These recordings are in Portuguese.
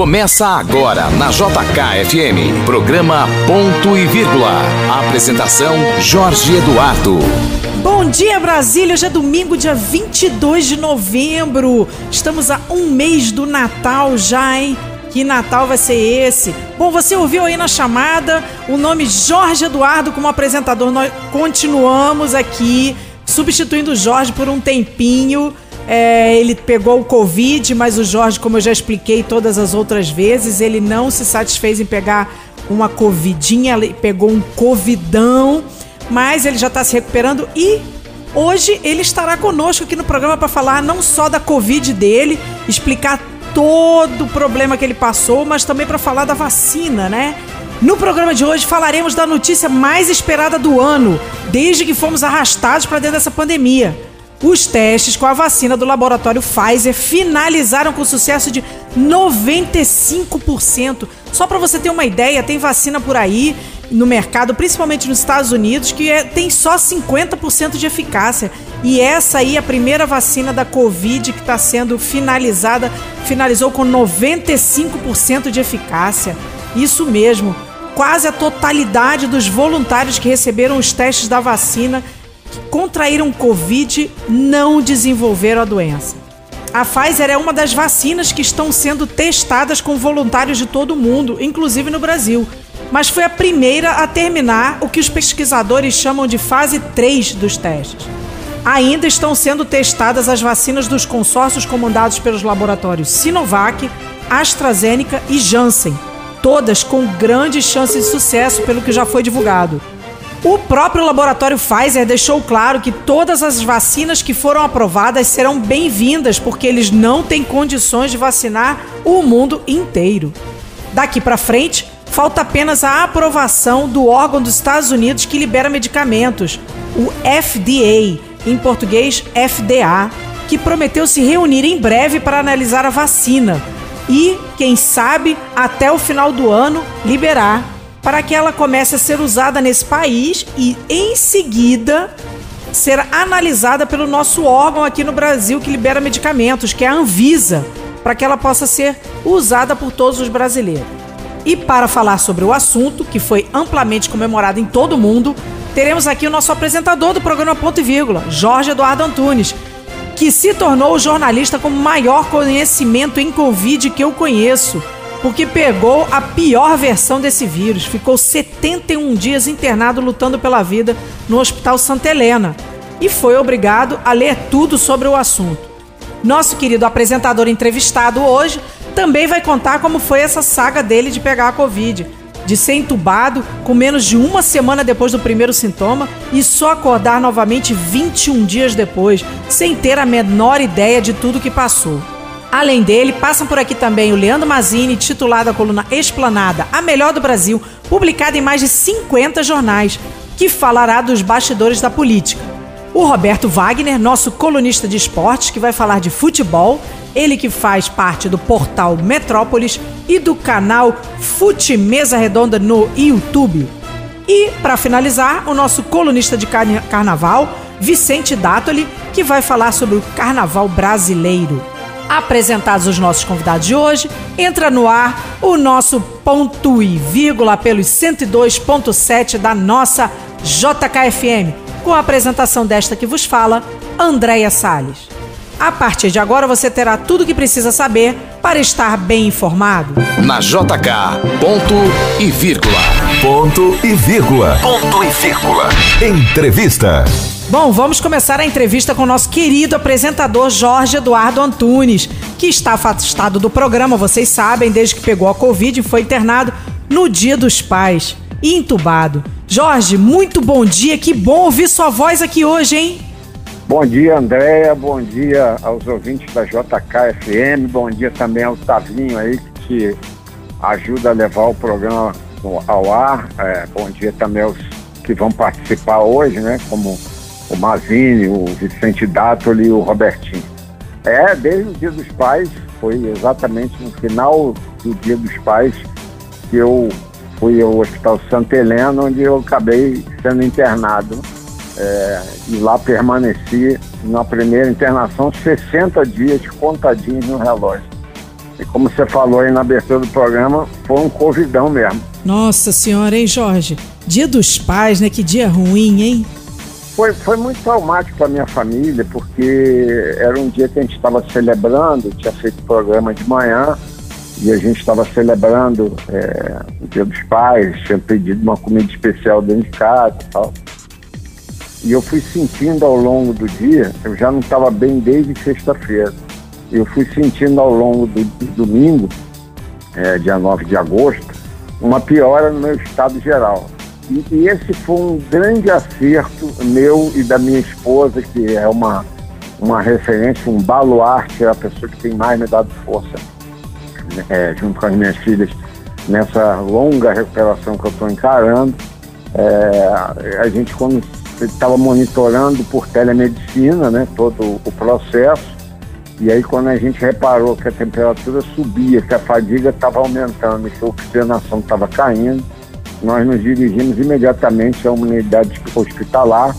Começa agora na JKFM. Programa Ponto e Vírgula. Apresentação Jorge Eduardo. Bom dia, Brasília! Hoje é domingo, dia 22 de novembro. Estamos a um mês do Natal já, hein? Que Natal vai ser esse? Bom, você ouviu aí na chamada o nome Jorge Eduardo como apresentador. Nós continuamos aqui substituindo o Jorge por um tempinho. É, ele pegou o Covid, mas o Jorge, como eu já expliquei todas as outras vezes, ele não se satisfez em pegar uma Covidinha, ele pegou um Covidão, mas ele já está se recuperando e hoje ele estará conosco aqui no programa para falar não só da Covid dele, explicar todo o problema que ele passou, mas também para falar da vacina, né? No programa de hoje falaremos da notícia mais esperada do ano, desde que fomos arrastados para dentro dessa pandemia. Os testes com a vacina do laboratório Pfizer finalizaram com sucesso de 95%. Só para você ter uma ideia, tem vacina por aí no mercado, principalmente nos Estados Unidos, que é, tem só 50% de eficácia. E essa aí, a primeira vacina da Covid que está sendo finalizada, finalizou com 95% de eficácia. Isso mesmo, quase a totalidade dos voluntários que receberam os testes da vacina contraíram Covid não desenvolveram a doença. A Pfizer é uma das vacinas que estão sendo testadas com voluntários de todo o mundo, inclusive no Brasil. Mas foi a primeira a terminar o que os pesquisadores chamam de fase 3 dos testes. Ainda estão sendo testadas as vacinas dos consórcios comandados pelos laboratórios Sinovac, AstraZeneca e Janssen, todas com grandes chances de sucesso, pelo que já foi divulgado. O próprio laboratório Pfizer deixou claro que todas as vacinas que foram aprovadas serão bem-vindas, porque eles não têm condições de vacinar o mundo inteiro. Daqui para frente, falta apenas a aprovação do órgão dos Estados Unidos que libera medicamentos, o FDA, em português FDA, que prometeu se reunir em breve para analisar a vacina e, quem sabe, até o final do ano liberar para que ela comece a ser usada nesse país e, em seguida, ser analisada pelo nosso órgão aqui no Brasil que libera medicamentos, que é a Anvisa, para que ela possa ser usada por todos os brasileiros. E para falar sobre o assunto, que foi amplamente comemorado em todo o mundo, teremos aqui o nosso apresentador do programa Ponto e Vírgula, Jorge Eduardo Antunes, que se tornou o jornalista com maior conhecimento em Covid que eu conheço porque pegou a pior versão desse vírus. Ficou 71 dias internado lutando pela vida no Hospital Santa Helena e foi obrigado a ler tudo sobre o assunto. Nosso querido apresentador entrevistado hoje também vai contar como foi essa saga dele de pegar a Covid, de ser entubado com menos de uma semana depois do primeiro sintoma e só acordar novamente 21 dias depois, sem ter a menor ideia de tudo que passou. Além dele, passam por aqui também o Leandro Mazini, titulado a coluna Esplanada, a melhor do Brasil, publicada em mais de 50 jornais, que falará dos bastidores da política. O Roberto Wagner, nosso colunista de esportes, que vai falar de futebol, ele que faz parte do portal Metrópolis e do canal Fute Mesa Redonda no YouTube. E, para finalizar, o nosso colunista de carnaval, Vicente Dátoli, que vai falar sobre o carnaval brasileiro. Apresentados os nossos convidados de hoje, entra no ar o nosso ponto e vírgula pelos 102.7 da nossa JKFM, com a apresentação desta que vos fala, Andréia Salles. A partir de agora você terá tudo o que precisa saber para estar bem informado. Na JK, ponto e vírgula. Ponto e vírgula. Ponto e vírgula. Entrevista. Bom, vamos começar a entrevista com o nosso querido apresentador Jorge Eduardo Antunes, que está afastado do programa, vocês sabem, desde que pegou a Covid e foi internado no Dia dos Pais entubado. Jorge, muito bom dia, que bom ouvir sua voz aqui hoje, hein? Bom dia, Andréia, bom dia aos ouvintes da JKFM, bom dia também ao Tavinho aí, que ajuda a levar o programa ao ar. É, bom dia também aos que vão participar hoje, né, como o Mazini, o Vicente Dátoli e o Robertinho. É, desde o Dia dos Pais, foi exatamente no final do Dia dos Pais que eu fui ao Hospital Santa Helena, onde eu acabei sendo internado. É, e lá permaneci na primeira internação 60 dias contadinhos no relógio. E como você falou aí na abertura do programa, foi um covidão mesmo. Nossa senhora, hein, Jorge? Dia dos pais, né? Que dia ruim, hein? Foi, foi muito traumático para minha família, porque era um dia que a gente estava celebrando, tinha feito programa de manhã, e a gente estava celebrando é, o Dia dos Pais, tinha pedido uma comida especial dentro de casa e tal. E eu fui sentindo ao longo do dia, eu já não estava bem desde sexta-feira, eu fui sentindo ao longo do, do domingo, é, dia 9 de agosto, uma piora no meu estado geral. E, e, esse foi um grande acerto meu e da minha esposa, que é uma, uma referência, um baluarte, é a pessoa que tem mais me dado força é, junto com as minhas filhas, nessa longa recuperação que eu estou encarando. É, a gente, quando estava monitorando por telemedicina, né, todo o processo, e aí quando a gente reparou que a temperatura subia, que a fadiga estava aumentando que a oxigenação estava caindo, nós nos dirigimos imediatamente a uma unidade hospitalar,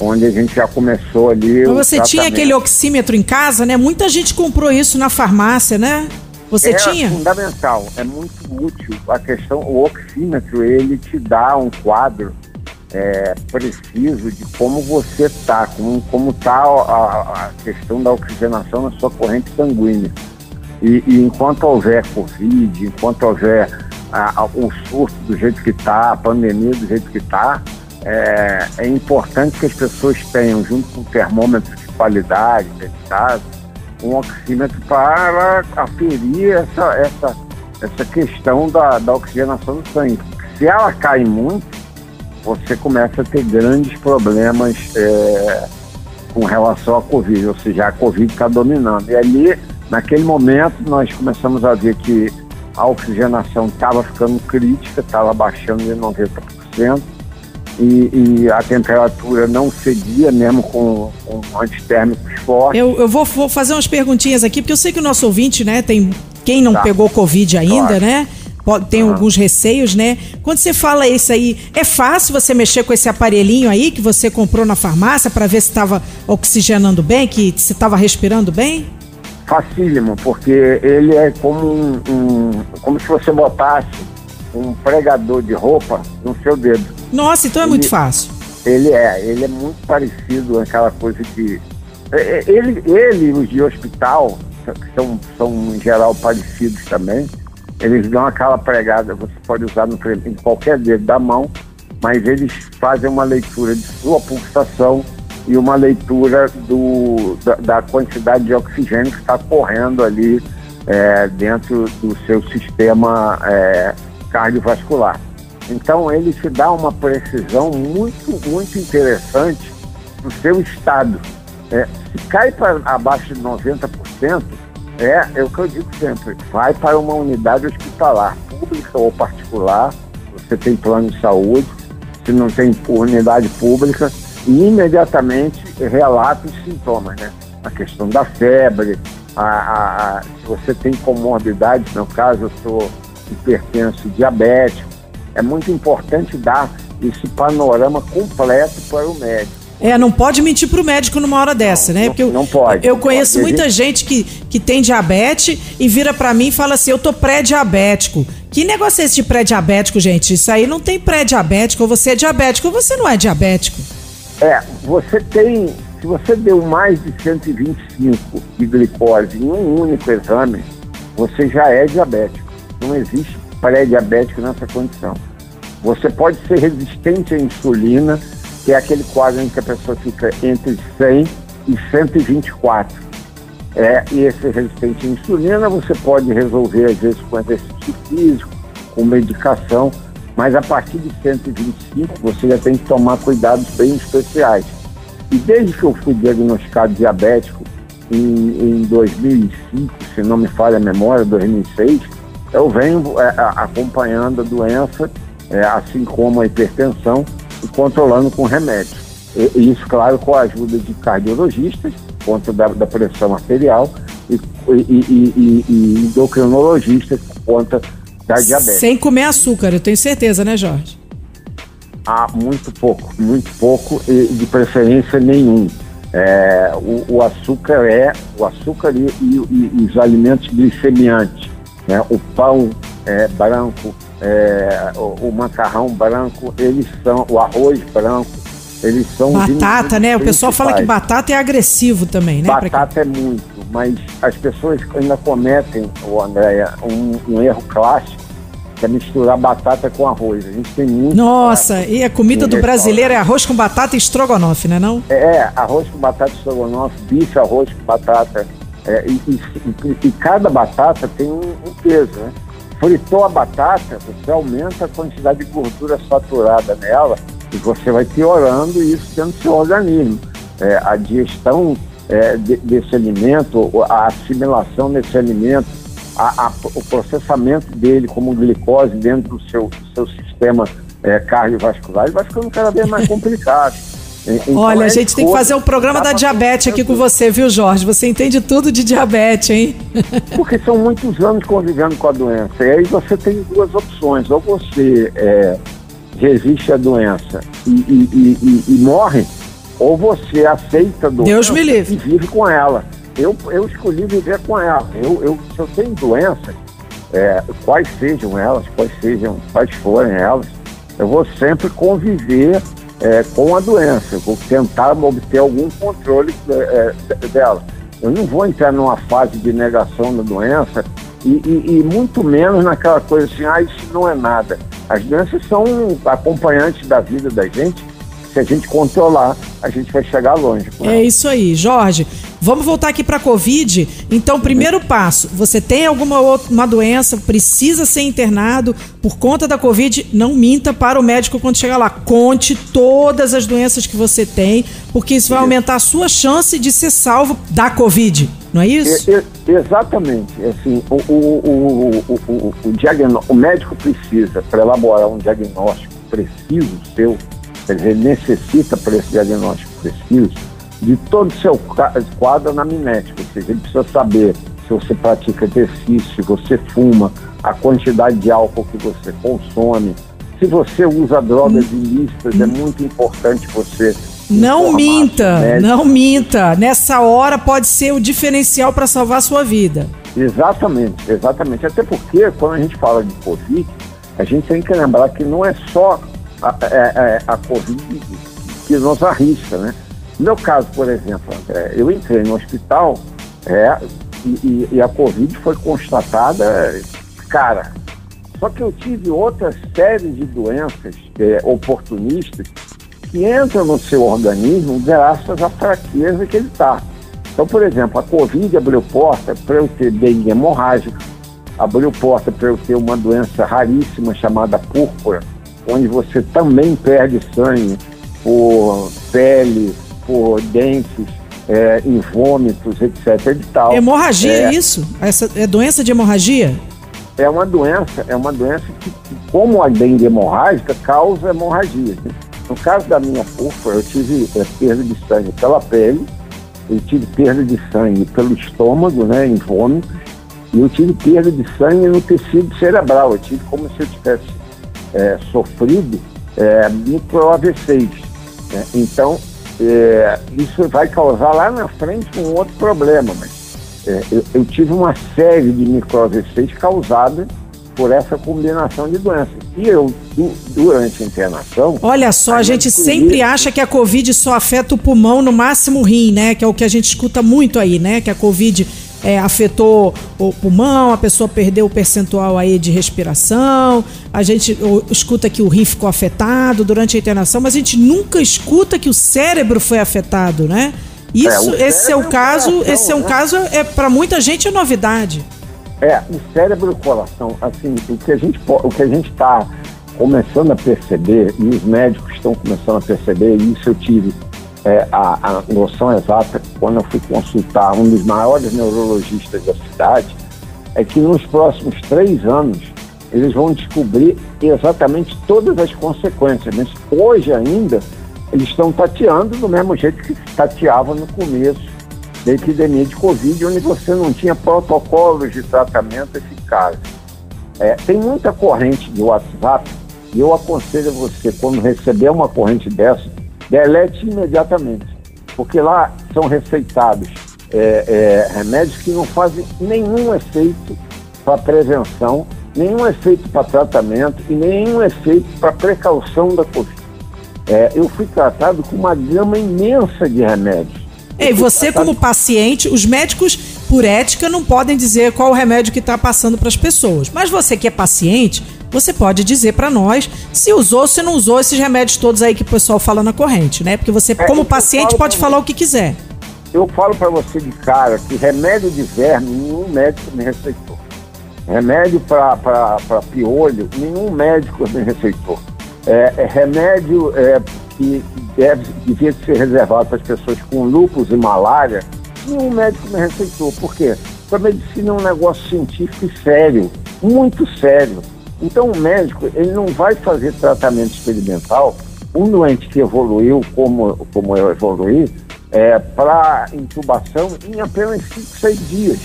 onde a gente já começou ali. Mas você tinha aquele oxímetro em casa, né? Muita gente comprou isso na farmácia, né? Você é tinha? É fundamental, é muito útil. A questão, o oxímetro, ele te dá um quadro é, preciso de como você está, como, como está a, a, questão da oxigenação na sua corrente sanguínea. E, e enquanto houver Covid, enquanto houver a, o surto do jeito que está, a pandemia do jeito que está, é, é, importante que as pessoas tenham, junto com termômetros de qualidade, dedicado, um oxímetro para aferir essa, essa, essa questão da, da oxigenação do sangue. Se ela cai muito, você começa a ter grandes problemas é, com relação à Covid, ou seja, a Covid está dominando. E ali, naquele momento, nós começamos a ver que a oxigenação estava ficando crítica, estava baixando de 90%, e, e, a temperatura não cedia, mesmo com, com antitérmicos fortes. Eu, eu vou, vou, fazer umas perguntinhas aqui, porque eu sei que o nosso ouvinte, né, tem quem não tá. pegou Covid ainda, claro. né? Pode, tem uhum. alguns receios, né? Quando você fala isso aí, é fácil você mexer com esse aparelhinho aí que você comprou na farmácia para ver se estava oxigenando bem, que se estava respirando bem? Facílimo, porque ele é como um, um, como se você botasse um pregador de roupa no seu dedo. Nossa, então é ele, muito fácil. Ele é, ele é muito parecido aquela coisa de é, é, ele, ele os de hospital que são, são em geral parecidos também eles dão aquela pregada, você pode usar no, em qualquer dedo da mão, mas eles fazem uma leitura de sua pulsação e uma leitura do, da, da quantidade de oxigênio que está correndo ali é, dentro do seu sistema é, cardiovascular. Então ele te dá uma precisão muito, muito interessante no seu estado. É, se cai para abaixo de 90%, é, é o que eu digo sempre. Vai para uma unidade hospitalar, pública ou particular. Você tem plano de saúde. Se não tem unidade pública, e imediatamente relata os sintomas, né? A questão da febre, a, a, a, se você tem comorbidades, no caso eu sou hipertenso diabético, é muito importante dar esse panorama completo para o médico. É, não pode mentir pro médico numa hora dessa, não, né? Porque eu, não pode. Eu não conheço pode. muita gente que, que tem diabetes e vira para mim e fala assim: eu tô pré-diabético. Que negócio é esse de pré-diabético, gente? Isso aí não tem pré-diabético. Ou você é diabético ou você não é diabético. É, você tem. Se você deu mais de 125 de glicose em um único exame, você já é diabético. Não existe pré-diabético nessa condição. Você pode ser resistente à insulina que é aquele quadro em que a pessoa fica entre 100 e 124. É, e esse resistente à insulina você pode resolver às vezes com exercício físico, com medicação, mas a partir de 125 você já tem que tomar cuidados bem especiais. E desde que eu fui diagnosticado diabético em, em 2005, se não me falha a memória, 2006, eu venho é, acompanhando a doença, é, assim como a hipertensão, e controlando com remédios. E, isso, claro, com a ajuda de cardiologistas, conta da, da pressão arterial, e, e, e, endocrinologistas, conta da diabetes. Sem comer açúcar, eu tenho certeza, né, Jorge? Ah, muito pouco, muito pouco, e de preferência nenhum. É, o, o, açúcar é o açúcar e, e, e, os alimentos glicemiantes, né? o pão é, branco, é, o, o macarrão branco, eles são, o arroz branco, eles são Batata, né? O pessoal fala que batata é agressivo também, né? Batata é muito, mas as pessoas ainda cometem, o Andréia, um, um erro clássico, que é misturar batata com arroz. A gente tem muito. Nossa, e a comida do brasileiro é arroz com batata e estrogonofe, né não? É, arroz com batata estrogonofe, bife, arroz com batata. é, e, e- e- e cada batata tem um, um peso, né? Fritou a batata, você aumenta a quantidade de gordura saturada nela e você vai piorando isso dentro do seu organismo. É, a digestão é, de- desse alimento, a assimilação desse alimento, a- a- o processamento dele como glicose dentro do seu, do seu sistema é, cardiovascular, ele vai ficando cada vez mais complicado. E- então Olha, é a gente tem que fazer um programa da diabetes aqui com você, viu, Jorge? Você entende tudo de diabetes, hein? Porque são muitos anos convivendo com a doença. E aí você tem duas opções. Ou você é, resiste à doença e, e- e- e- e morre, ou você aceita a doença Deus me livre. e vive com ela. Eu, eu escolhi viver com ela. Eu, eu, se eu tenho doença, é, quais sejam elas, quais sejam, quais forem elas, eu vou sempre conviver é, com a doença, eu vou tentar obter algum controle é, é, dela. Eu não vou entrar numa fase de negação da doença e, e- e muito menos naquela coisa assim, ah, isso não é nada. As doenças são acompanhantes da vida da gente. Se a gente controlar, a gente vai chegar longe. É isso aí, Jorge. Vamos voltar aqui para Covid. Então, primeiro passo: você tem alguma outra uma doença, precisa ser internado por conta da Covid, não minta para o médico quando chegar lá. Conte todas as doenças que você tem, porque isso vai aumentar a sua chance de ser salvo da Covid. Não é isso? E- e- exatamente. Assim, o, o, o, o, o, o, diagnó- o médico precisa, para elaborar um diagnóstico preciso seu, quer dizer, necessita para esse diagnóstico preciso de todo o seu quadro anamnético, ou seja, ele precisa saber se você pratica exercício, se você fuma, a quantidade de álcool que você consome, se você usa drogas ilícitas, é muito importante você Não minta, não minta. Nessa hora pode ser o diferencial para salvar a sua vida. Exatamente, exatamente. Até porque quando a gente fala de Covid, a gente tem que lembrar que não é só a, é- é a Covid que nos arrisca, né? No meu caso, por exemplo, eu entrei no hospital é, e, e- a Covid foi constatada, cara. Só que eu tive outra série de doenças é, oportunistas que entram no seu organismo graças à fraqueza que ele está. Então, por exemplo, a Covid abriu porta para eu ter dengue hemorrágica, abriu porta para eu ter uma doença raríssima chamada púrpura, onde você também perde sangue por pele, por dentes, é, em vômitos, etc. E tal. Hemorragia, É, é isso? Essa é doença de hemorragia? é uma doença, é uma doença que, que, como a dengue hemorrágica, causa hemorragia. No caso da minha púrpura, eu tive é, perda de sangue pela pele, eu tive perda de sangue pelo estômago, né, em vômitos, e eu tive perda de sangue no tecido cerebral. Eu tive como se eu tivesse é, sofrido é, micro AVCs. né? Então, é, isso vai causar lá na frente um outro problema, mas é, eu, eu tive uma série de micro AVCs causadas por essa combinação de doenças. E eu, du- durante a internação, Olha só, a gente sempre acha que a Covid só afeta o pulmão, no máximo o rim, né? Que é o que a gente escuta muito aí, né? Que a Covid é, afetou o pulmão, a pessoa perdeu o percentual aí de respiração, a gente escuta que o rim ficou afetado durante a internação, mas a gente nunca escuta que o cérebro foi afetado, né? Isso, o esse é o é caso, coração, esse é um né? caso, é para muita gente é novidade. É, o cérebro e o coração, assim, o que a gente o que a gente está começando a perceber, e os médicos estão começando a perceber, e isso eu tive é, a, a noção exata quando eu fui consultar um dos maiores neurologistas da cidade, é que nos próximos três anos eles vão descobrir exatamente todas as consequências. Mas hoje ainda eles estão tateando do mesmo jeito que se tateava no começo da epidemia de Covid, onde você não tinha protocolos de tratamento eficazes. É, tem muita corrente de WhatsApp e eu aconselho você, quando receber uma corrente dessa, delete imediatamente, porque lá são receitados é, é, remédios que não fazem nenhum efeito para prevenção, nenhum efeito para tratamento e nenhum efeito para precaução da Covid. É, eu fui tratado com uma gama imensa de remédios. E você, como paciente, os médicos, por ética, não podem dizer qual o remédio que está passando para as pessoas. Mas você que é paciente, você pode dizer para nós se usou ou se não usou esses remédios todos aí que o pessoal fala na corrente, né? Porque você, É, como paciente, pode falar o que quiser. Eu falo para você de cara que remédio de verme nenhum médico me receitou. Remédio para piolho, nenhum médico me receitou. É, é remédio é, que deve, devia ser reservado para as pessoas com lúpus e malária, nenhum médico me receitou. Por quê? Porque a medicina é um negócio científico e sério, muito sério. Então o médico ele não vai fazer tratamento experimental. Um doente que evoluiu como, como eu evoluí, é, para intubação em apenas 5, 6 dias.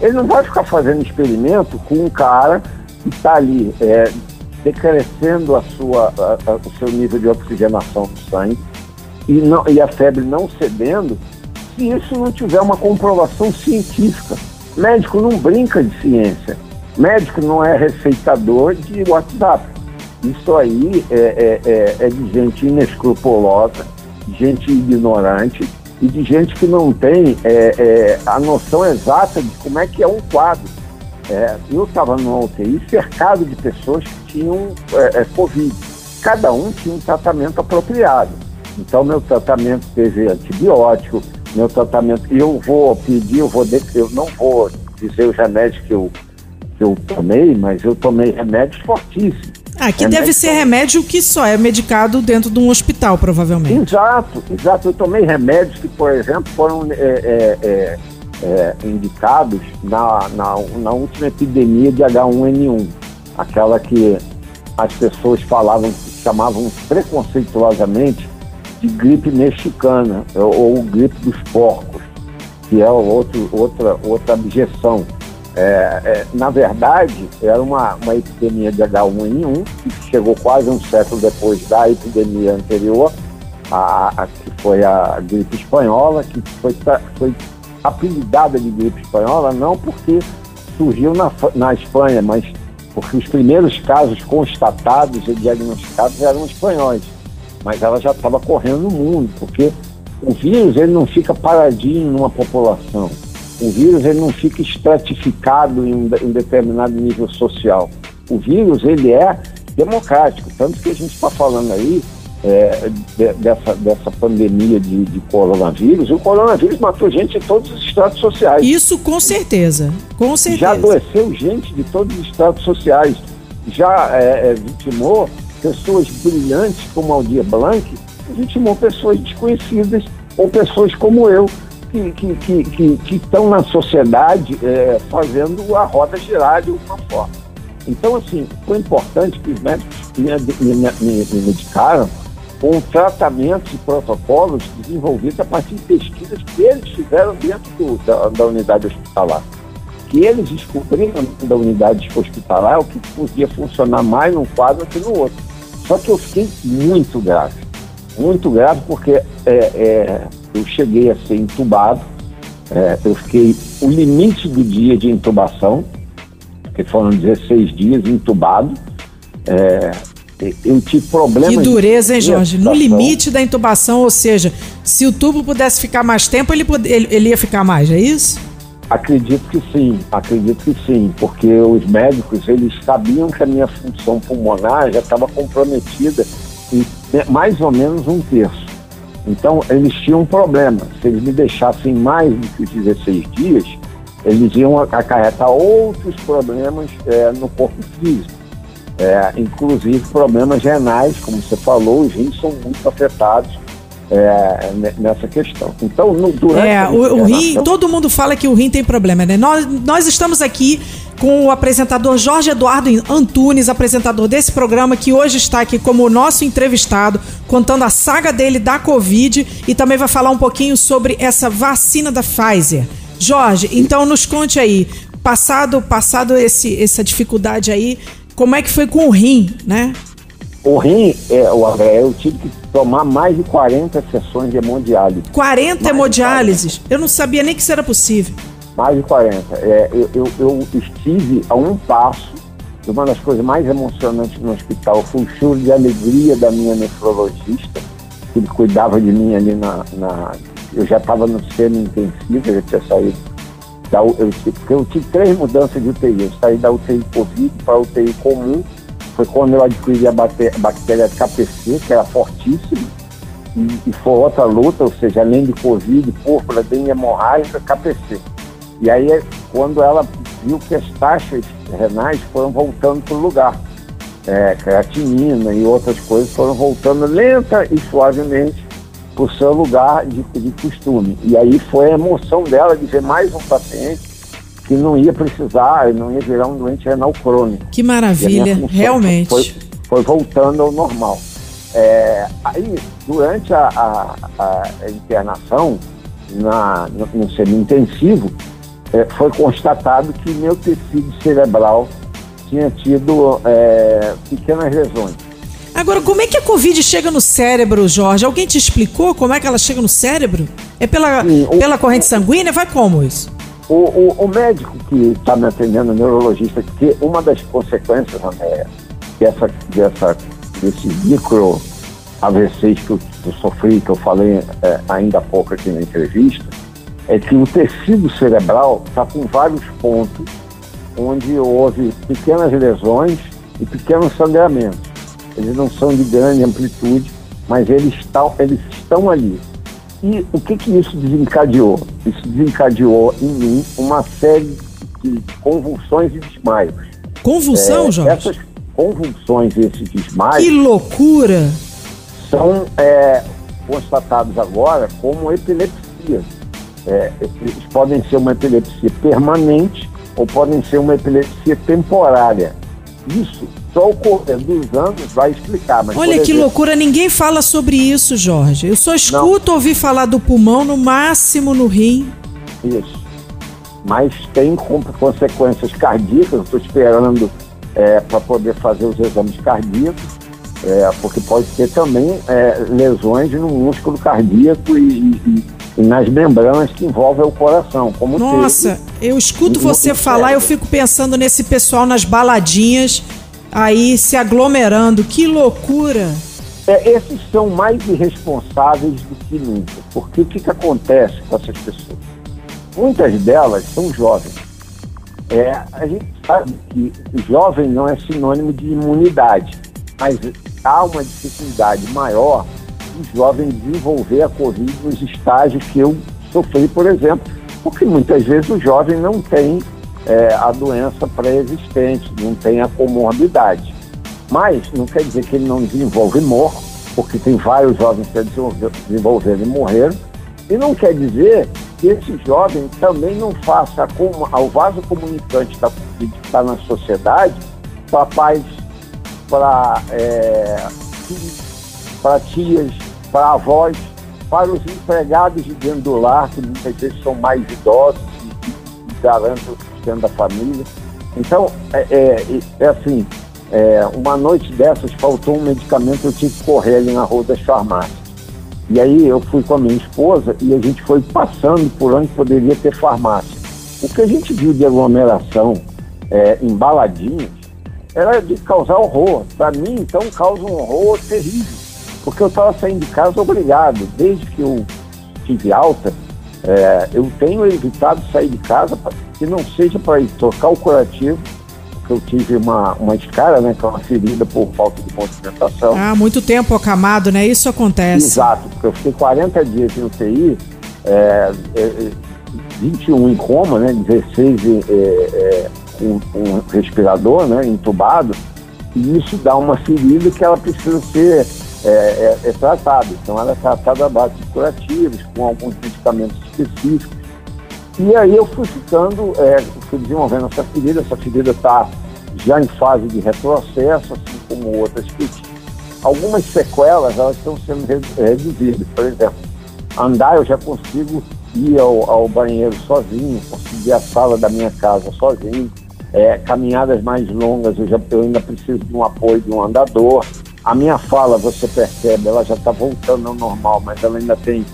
Ele não vai ficar fazendo experimento com um cara que está ali é, decrescendo a sua, a- a- o seu nível de oxigenação do sangue e, não- e a febre não cedendo, se isso não tiver uma comprovação científica. Médico não brinca de ciência. Médico não é receitador de WhatsApp. Isso aí é, é- é- é de gente inescrupulosa, de gente ignorante e de gente que não tem é, é, a noção exata de como é que é um quadro. É, eu estava numa UTI cercado de pessoas que tinham Covid. Cada um tinha um tratamento apropriado. Então, meu tratamento teve antibiótico, meu tratamento. Eu vou pedir, eu, vou, eu não vou dizer os remédios que eu, que eu tomei, mas eu tomei remédios fortíssimos. Aqui Remédio deve ser só- remédio que só é medicado dentro de um hospital, provavelmente. Exato, exato. Eu tomei remédios que, por exemplo, foram é, é, é, é, indicados na, na, na última epidemia de H1N1, aquela que as pessoas falavam, chamavam preconceituosamente de gripe mexicana ou, ou gripe dos porcos, que é outro, outra, outra abjeção. É, é, na verdade, era uma, uma epidemia de H1N1 que chegou quase um século depois da epidemia anterior, a, a- que foi a gripe espanhola, que foi, foi apelidada de gripe espanhola não porque surgiu na, na Espanha, mas porque os primeiros casos constatados e diagnosticados eram espanhóis. Mas ela já estava correndo no mundo, porque o vírus ele não fica paradinho numa população. O vírus ele não fica estratificado em um, em determinado nível social. O vírus ele é democrático, tanto que a gente está falando aí é, de- dessa, dessa pandemia de, de coronavírus. O coronavírus matou gente de todos os estratos sociais. Isso com certeza. Com Já certeza. adoeceu gente de todos os estratos sociais. Já é, é, vitimou pessoas brilhantes como Aldir Blanc, vitimou pessoas desconhecidas ou pessoas como eu, que, que, que, que, que estão na sociedade é, fazendo a roda girar de alguma forma. Então, assim, foi importante que os médicos me, me, me, me medicaram com tratamentos e protocolos desenvolvidos a partir de pesquisas que eles fizeram dentro do- da, da unidade hospitalar que eles descobriram da unidade hospitalar o que podia funcionar mais num quadro que no outro. Só que eu fiquei muito grave, muito grave porque é, é, eu cheguei a ser entubado, é, eu fiquei o limite do dia de intubação, que foram 16 dias entubado, é, eu tive problemas. Que dureza, hein, Jorge? No limite da intubação, ou seja, se o tubo pudesse ficar mais tempo, ele, pod- ele, ia ficar mais, é isso? Acredito que sim, acredito que sim, porque os médicos eles sabiam que a minha função pulmonar já estava comprometida mais ou menos um terço. Então eles tinham um problema. Se eles me deixassem mais do que os 16 dias, eles iam acarretar outros problemas eh, no corpo físico. É, inclusive problemas renais, como você falou, os rins são muito afetados é, ne- nessa questão. Então, no, durante É, o, o rim, todo mundo fala que o rim tem problema, né? Nós, nós estamos aqui com o apresentador Jorge Eduardo Antunes, apresentador desse programa, que hoje está aqui como nosso entrevistado, contando a saga dele da Covid e também vai falar um pouquinho sobre essa vacina da Pfizer. Jorge, então nos conte aí, passado, passado esse, essa dificuldade aí, como é que foi com o rim, né? O rim, é, o André, eu tive que tomar mais de 40 sessões de hemodiálise. 40 Mais hemodiálises. Eu não sabia nem que isso era possível. Mais de 40. É, eu, eu, eu estive a um passo de uma das coisas mais emocionantes no hospital. Foi o choro de alegria da minha nefrologista, que cuidava de mim ali na. na eu já estava no semi-intensivo, eu já tinha saído da, eu, eu tive três mudanças de UTI. Eu saí da UTI Covid para a UTI comum. Foi quando eu adquiri a bactéria KPC, que era fortíssima. E, e foi outra luta, ou seja, além de Covid, púrpura, dengue hemorrágica, KPC. E aí, quando ela viu que as taxas renais foram voltando para o lugar, é, creatinina e outras coisas foram voltando lenta e suavemente para o seu lugar de, de costume. E aí foi a emoção dela de ver mais um paciente que não ia precisar, não ia virar um doente renal crônico. Que maravilha, realmente. Foi, foi, voltando ao normal. É, aí, durante a, a, a internação na, no, no semi-intensivo, é, foi constatado que meu tecido cerebral tinha tido é, pequenas lesões. Agora, como é que a Covid chega no cérebro, Jorge? Alguém te explicou como é que ela chega no cérebro? É pela, Sim, o, pela corrente sanguínea? Vai como isso? O, o, o médico que está me atendendo, o neurologista, que uma das consequências é, dessa, dessa, desse micro AVCs que eu, que eu sofri, que eu falei é, ainda há pouco aqui na entrevista, é que o tecido cerebral está com vários pontos onde houve pequenas lesões e pequenos sangramentos eles não são de grande amplitude, mas eles estão, eles estão ali. E o que, que isso desencadeou? Isso desencadeou em mim uma série de convulsões e desmaios. Convulsão, é, Jorge? Essas convulsões e esses desmaios. Que loucura! São é, constatados agora como epilepsia. É, eles podem ser uma epilepsia permanente ou podem ser uma epilepsia temporária. Isso só o correr dos anos vai explicar. Mas, Olha que loucura, ninguém fala sobre isso, Jorge. Eu só escuto não. ouvir falar do pulmão, no máximo no rim. Isso. Mas tem consequências cardíacas, estou esperando é, para poder fazer os exames cardíacos, é, porque pode ter também é, lesões no músculo cardíaco e, e, nas membranas que envolvem o coração. Como Nossa, eu escuto você falar, eu fico pensando nesse pessoal nas baladinhas aí se aglomerando. Que loucura! É, esses são mais irresponsáveis do que nunca. Porque o que, que acontece com essas pessoas? Muitas delas são jovens. É, a gente sabe que jovem não é sinônimo de imunidade, mas há uma dificuldade maior do jovem desenvolver a Covid nos estágios que eu sofri, por exemplo, porque muitas vezes o jovem não tem é, a doença pré-existente, não tem a comorbidade. Mas não quer dizer que ele não desenvolve e morre, porque tem vários jovens que desenvolveram e morreram, e não quer dizer que esse jovem também não faça como ao vaso comunicante da que está na sociedade pais, para é, para tias, para avós, para os empregados de dentro do lar, que muitas vezes são mais idosos e, e garantem dentro da família. Então, é, é, é assim, é, uma noite dessas faltou um medicamento, eu tive que correr ali na rua das farmácias. E aí eu fui com a minha esposa e a gente foi passando por onde poderia ter farmácia. O que a gente viu de aglomeração é, em baladinhas era de causar horror. Para mim, então, causa um horror terrível. Porque eu estava saindo de casa obrigado. Desde que eu tive alta, é, eu tenho evitado sair de casa que não seja para ir trocar o curativo, porque eu tive uma, uma escara, né, que é uma ferida por falta de movimentação. Ah, muito tempo acamado, né? Isso acontece. Exato, porque eu fiquei 40 dias em UTI, é, é, 21 em coma, né, 16 é, é, com, com respirador, né, entubado, e isso dá uma ferida que ela precisa ser é, é, é tratada. Então ela é tratada a base de curativos, com alguns medicamentos específicos. E aí eu fui ficando, é, fui desenvolvendo essa ferida, essa ferida está já em fase de retrocesso, assim como outras que Algumas sequelas elas estão sendo reduzidas. Por exemplo, andar eu já consigo ir ao, ao banheiro sozinho, conseguir a sala da minha casa sozinho. É, caminhadas mais longas eu, já, eu ainda preciso de um apoio de um andador. A minha fala, você percebe, ela já está voltando ao normal, mas ela ainda tem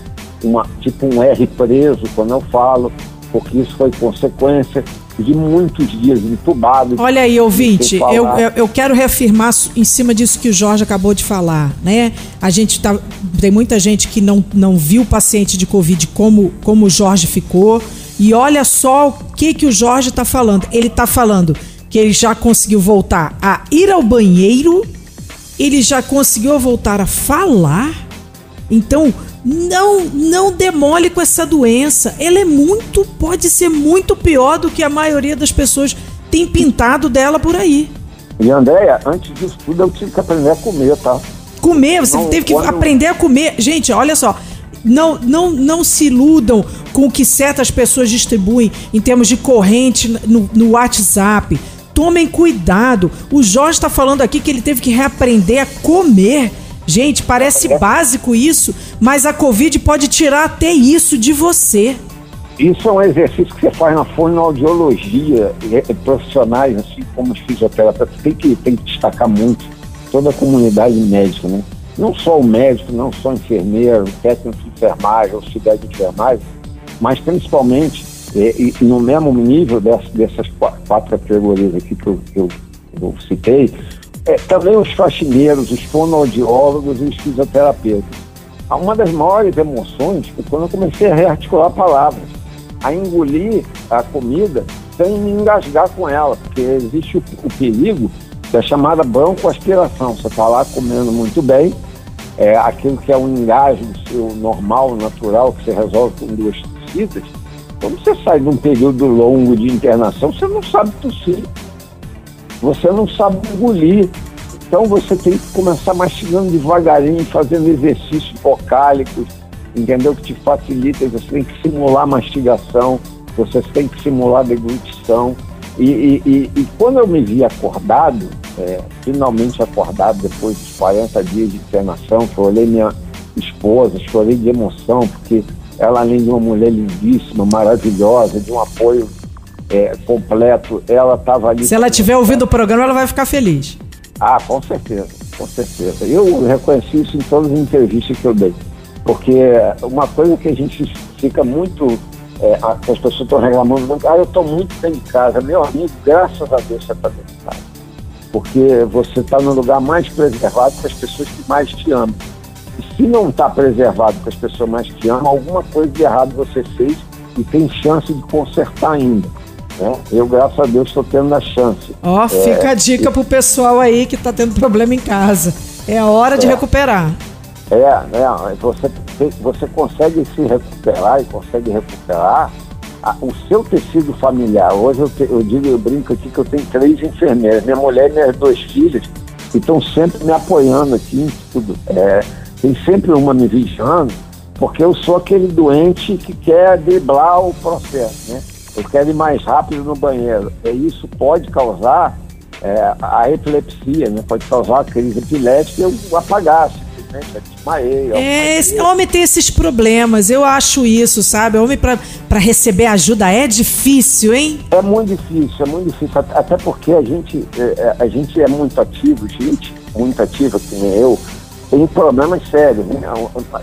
uma, tipo um R preso quando eu falo. porque isso foi consequência de muitos dias entubados. Olha aí, ouvinte, eu, eu, eu, quero reafirmar em cima disso que o Jorge acabou de falar, né? A gente tá. Tem muita gente que não, não viu o paciente de Covid como, como o Jorge ficou. E olha só o que, que o Jorge está falando. Ele está falando que ele já conseguiu voltar a ir ao banheiro, ele já conseguiu voltar a falar. Então, não não demole com essa doença. Ela é muito, pode ser muito pior do que a maioria das pessoas tem pintado dela por aí. E Andréia, antes disso tudo eu tive que aprender a comer, tá? Comer, você não, teve que quando... aprender a comer. Gente, olha só, não, não, não se iludam com o que certas pessoas distribuem em termos de corrente no, no WhatsApp. Tomem cuidado. O Jorge está falando aqui que ele teve que reaprender a comer. Gente, parece básico isso, mas a Covid pode tirar até isso de você. Isso é um exercício que você faz na fonoaudiologia. Profissionais, assim como os fisioterapeutas, tem que, tem que destacar muito toda a comunidade médica, né? Não só o médico, não só o enfermeiro, o técnico de enfermagem, auxiliar de enfermagem, mas principalmente e, e no mesmo nível dessas, dessas quatro categorias aqui que eu, que eu, eu citei, é, também os faxineiros, os fonoaudiólogos e os fisioterapeutas. Uma das maiores emoções foi quando eu comecei a rearticular palavras, a engolir a comida sem me engasgar com ela, porque existe o, o perigo da chamada broncoaspiração. Você está lá comendo muito bem, é, aquilo que é um engasgo seu normal, natural, que você resolve com duas tossidas, quando você sai de um período longo de internação, você não sabe tossir você não sabe engolir. Então você tem que começar mastigando devagarinho, fazendo exercícios vocálicos, entendeu? Que te facilita, você tem que simular mastigação, você tem que simular deglutição. E, e, e, e quando eu me vi acordado, é, finalmente acordado depois dos 40 dias de internação, que eu olhei minha esposa, chorei de emoção, porque ela, além de uma mulher lindíssima, maravilhosa, de um apoio é, completo, ela estava ali. Se ela estiver ouvindo o programa, ela vai ficar feliz. Ah, com certeza, com certeza. Eu reconheci isso em todas as entrevistas que eu dei. Porque uma coisa que a gente fica muito. É, as pessoas estão reclamando muito, ah, eu estou muito dentro de casa. Meu amigo, graças a Deus você está dentro de casa. Porque você está no lugar mais preservado com as pessoas que mais te amam. Se não está preservado com as pessoas mais te amam, alguma coisa de errado você fez e tem chance de consertar ainda. Né? Eu, graças a Deus, estou tendo a chance. Ó, oh, fica a dica e... pro pessoal aí que está tendo problema em casa. É a hora de é. recuperar. É, é você, você consegue se recuperar e consegue recuperar a, o seu tecido familiar. Hoje eu, te, eu digo, eu brinco aqui que eu tenho três enfermeiras, minha mulher e minhas duas filhas, que estão sempre me apoiando aqui em tudo. É, tem sempre uma me vigiando, porque eu sou aquele doente que quer driblar o processo, né? eu quero ir mais rápido no banheiro. E isso pode causar é, a epilepsia, né? pode causar a crise epilética e eu apagar, simplesmente, eu desmaiei. É, esse homem tem esses problemas, eu acho isso, sabe? Homem para receber ajuda é difícil, hein? É muito difícil, é muito difícil, até porque a gente é, é, a gente é muito ativo, gente muito ativa, que nem eu, tem problemas sérios. Né?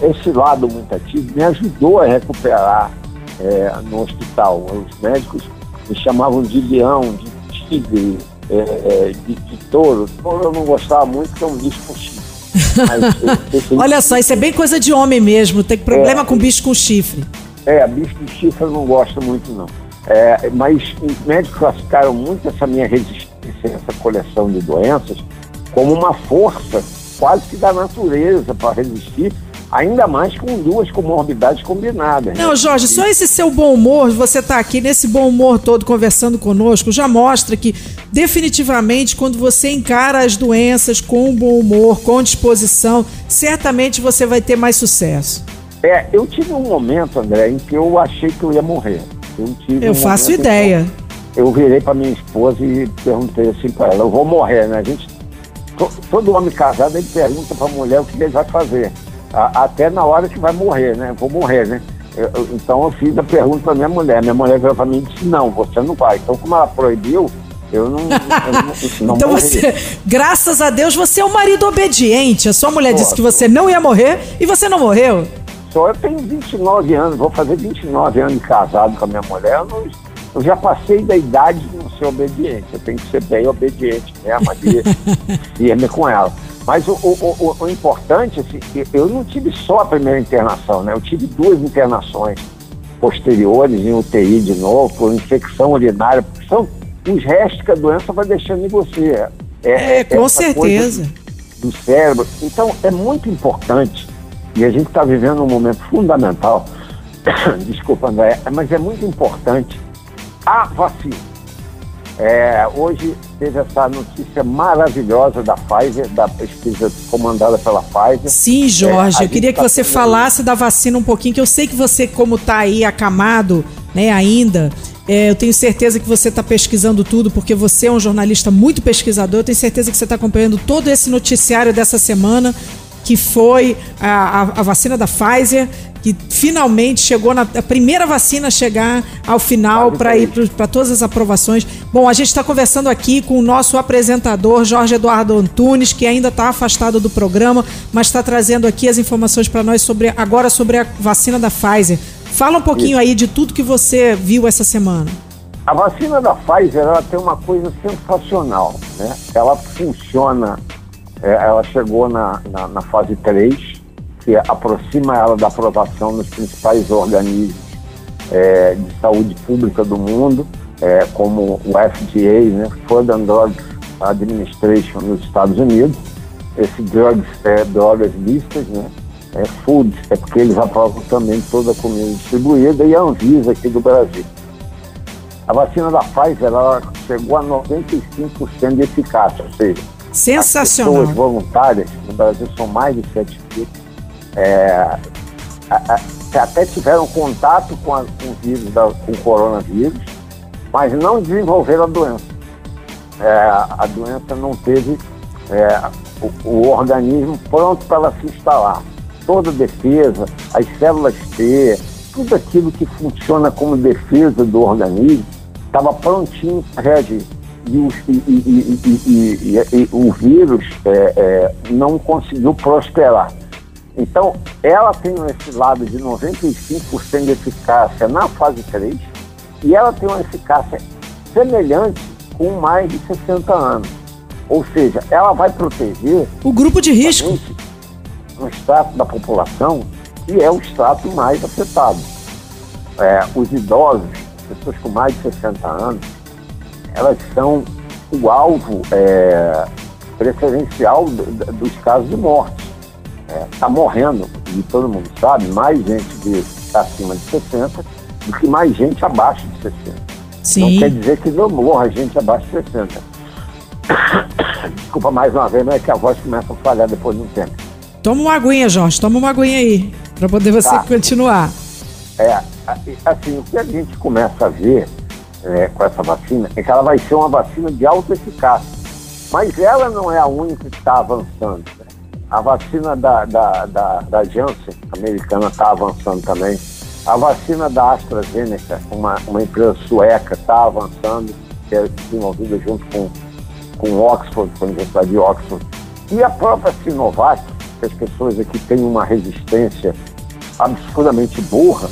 Esse lado muito ativo me ajudou a recuperar é, no hospital. Os médicos me chamavam de leão, de tigre, é, é, de, de, touro. Touro eu não gostava muito, porque é um bicho com chifre. Olha só, isso é bem coisa de homem mesmo. Tem problema é. com bicho com chifre. É, bicho de chifre eu não gosto muito, não. É, mas os médicos classificaram muito essa minha resistência, essa coleção de doenças, como uma força quase que da natureza para resistir ainda mais com duas comorbidades combinadas. Né? Não, Jorge, só esse seu bom humor, você está aqui nesse bom humor todo conversando conosco, já mostra que definitivamente quando você encara as doenças com bom humor, com disposição, certamente você vai ter mais sucesso. É, eu tive um momento, André, em que eu achei que eu ia morrer. Eu, eu um faço ideia. Eu virei para minha esposa e perguntei assim para ela, eu vou morrer, né? A gente, todo homem casado, ele pergunta para a mulher o que ele vai fazer a, até na hora que vai morrer, né? Vou morrer, né? Eu, eu, então eu fiz a pergunta para minha mulher. Minha mulher veio para mim e disse: Não, você não vai. Então, como ela proibiu, eu não. Eu não, não então você, graças a Deus, você é um marido obediente. A sua mulher disse que você não ia morrer e você não morreu. só. Eu tenho 29 anos, vou fazer 29 anos casado com a minha mulher. Eu, não, eu já passei da idade de não ser obediente. Eu tenho que ser bem obediente mesmo, ali, firme com ela. Mas o, o, o, o importante, assim, eu não tive só a primeira internação, né? Eu tive duas internações posteriores em UTI de novo, por infecção urinária, porque são os restos que a doença vai deixando em você. É, é com certeza. Do cérebro. Então, é muito importante, e a gente está vivendo um momento fundamental, desculpa, André, mas é muito importante a vacina. É, hoje teve essa notícia maravilhosa da Pfizer, da pesquisa comandada pela Pfizer. Sim, Jorge, é, eu queria que tá você falasse da vacina um pouquinho, que eu sei que você, como está aí acamado, né, ainda, é, eu tenho certeza que você está pesquisando tudo, porque você é um jornalista muito pesquisador. Eu tenho certeza que você está acompanhando todo esse noticiário dessa semana, que foi a, a, a vacina da Pfizer, que finalmente chegou na a primeira vacina a chegar ao final para ir para todas as aprovações. Bom, a gente está conversando aqui com o nosso apresentador Jorge Eduardo Antunes, que ainda está afastado do programa, mas está trazendo aqui as informações para nós sobre agora sobre a vacina da Pfizer. Fala um pouquinho aí de tudo que você viu essa semana. A vacina da Pfizer ela tem uma coisa sensacional, né? Ela funciona, é, ela chegou na, na, na fase 3, que aproxima ela da aprovação nos principais organismos é, de saúde pública do mundo, é, como o FDA, né, Food and Drug Administration nos Estados Unidos. Esse drugs é drogas listas, né? É food, é porque eles aprovam também toda a comida distribuída e a Anvisa aqui do Brasil. A vacina da Pfizer ela chegou a 95% de eficácia, ou seja, Sensacional. as pessoas voluntárias, no Brasil são mais de 7 mil, é, até tiveram contato com, a, com o vírus, da, com o coronavírus, mas não desenvolveram a doença. É, a doença não teve é, o, o, organismo pronto para ela se instalar. Toda a defesa, as células T, tudo aquilo que funciona como defesa do organismo, estava prontinho para reagir. E e, e, e, o vírus é, é, não conseguiu prosperar. Então, ela tem esse lado de 95% de eficácia na fase 3 e ela tem uma eficácia semelhante com mais de 60 anos. Ou seja, ela vai proteger o grupo de risco um extrato da população que é o extrato mais afetado. É, os idosos, pessoas com mais de 60 anos, elas são o alvo é, preferencial dos casos de morte está é, morrendo, e todo mundo sabe, mais gente de acima de 60 do que mais gente abaixo de 60. Sim. Não quer dizer que não morra gente abaixo de 60. Desculpa mais uma vez, mas é que a voz começa a falhar depois de um tempo. Toma uma aguinha, Jorge, toma uma aguinha aí, para poder você tá. continuar. É, assim, o que a gente começa a ver é, com essa vacina é que ela vai ser uma vacina de alta eficácia. Mas ela não é a única que está avançando. Né? A vacina da, da, da, da Janssen, americana, está avançando também. A vacina da AstraZeneca, uma, uma empresa sueca, está avançando, que é desenvolvida junto com, com Oxford, com a Universidade de Oxford. E a própria Sinovac, que as pessoas aqui têm uma resistência absurdamente burra,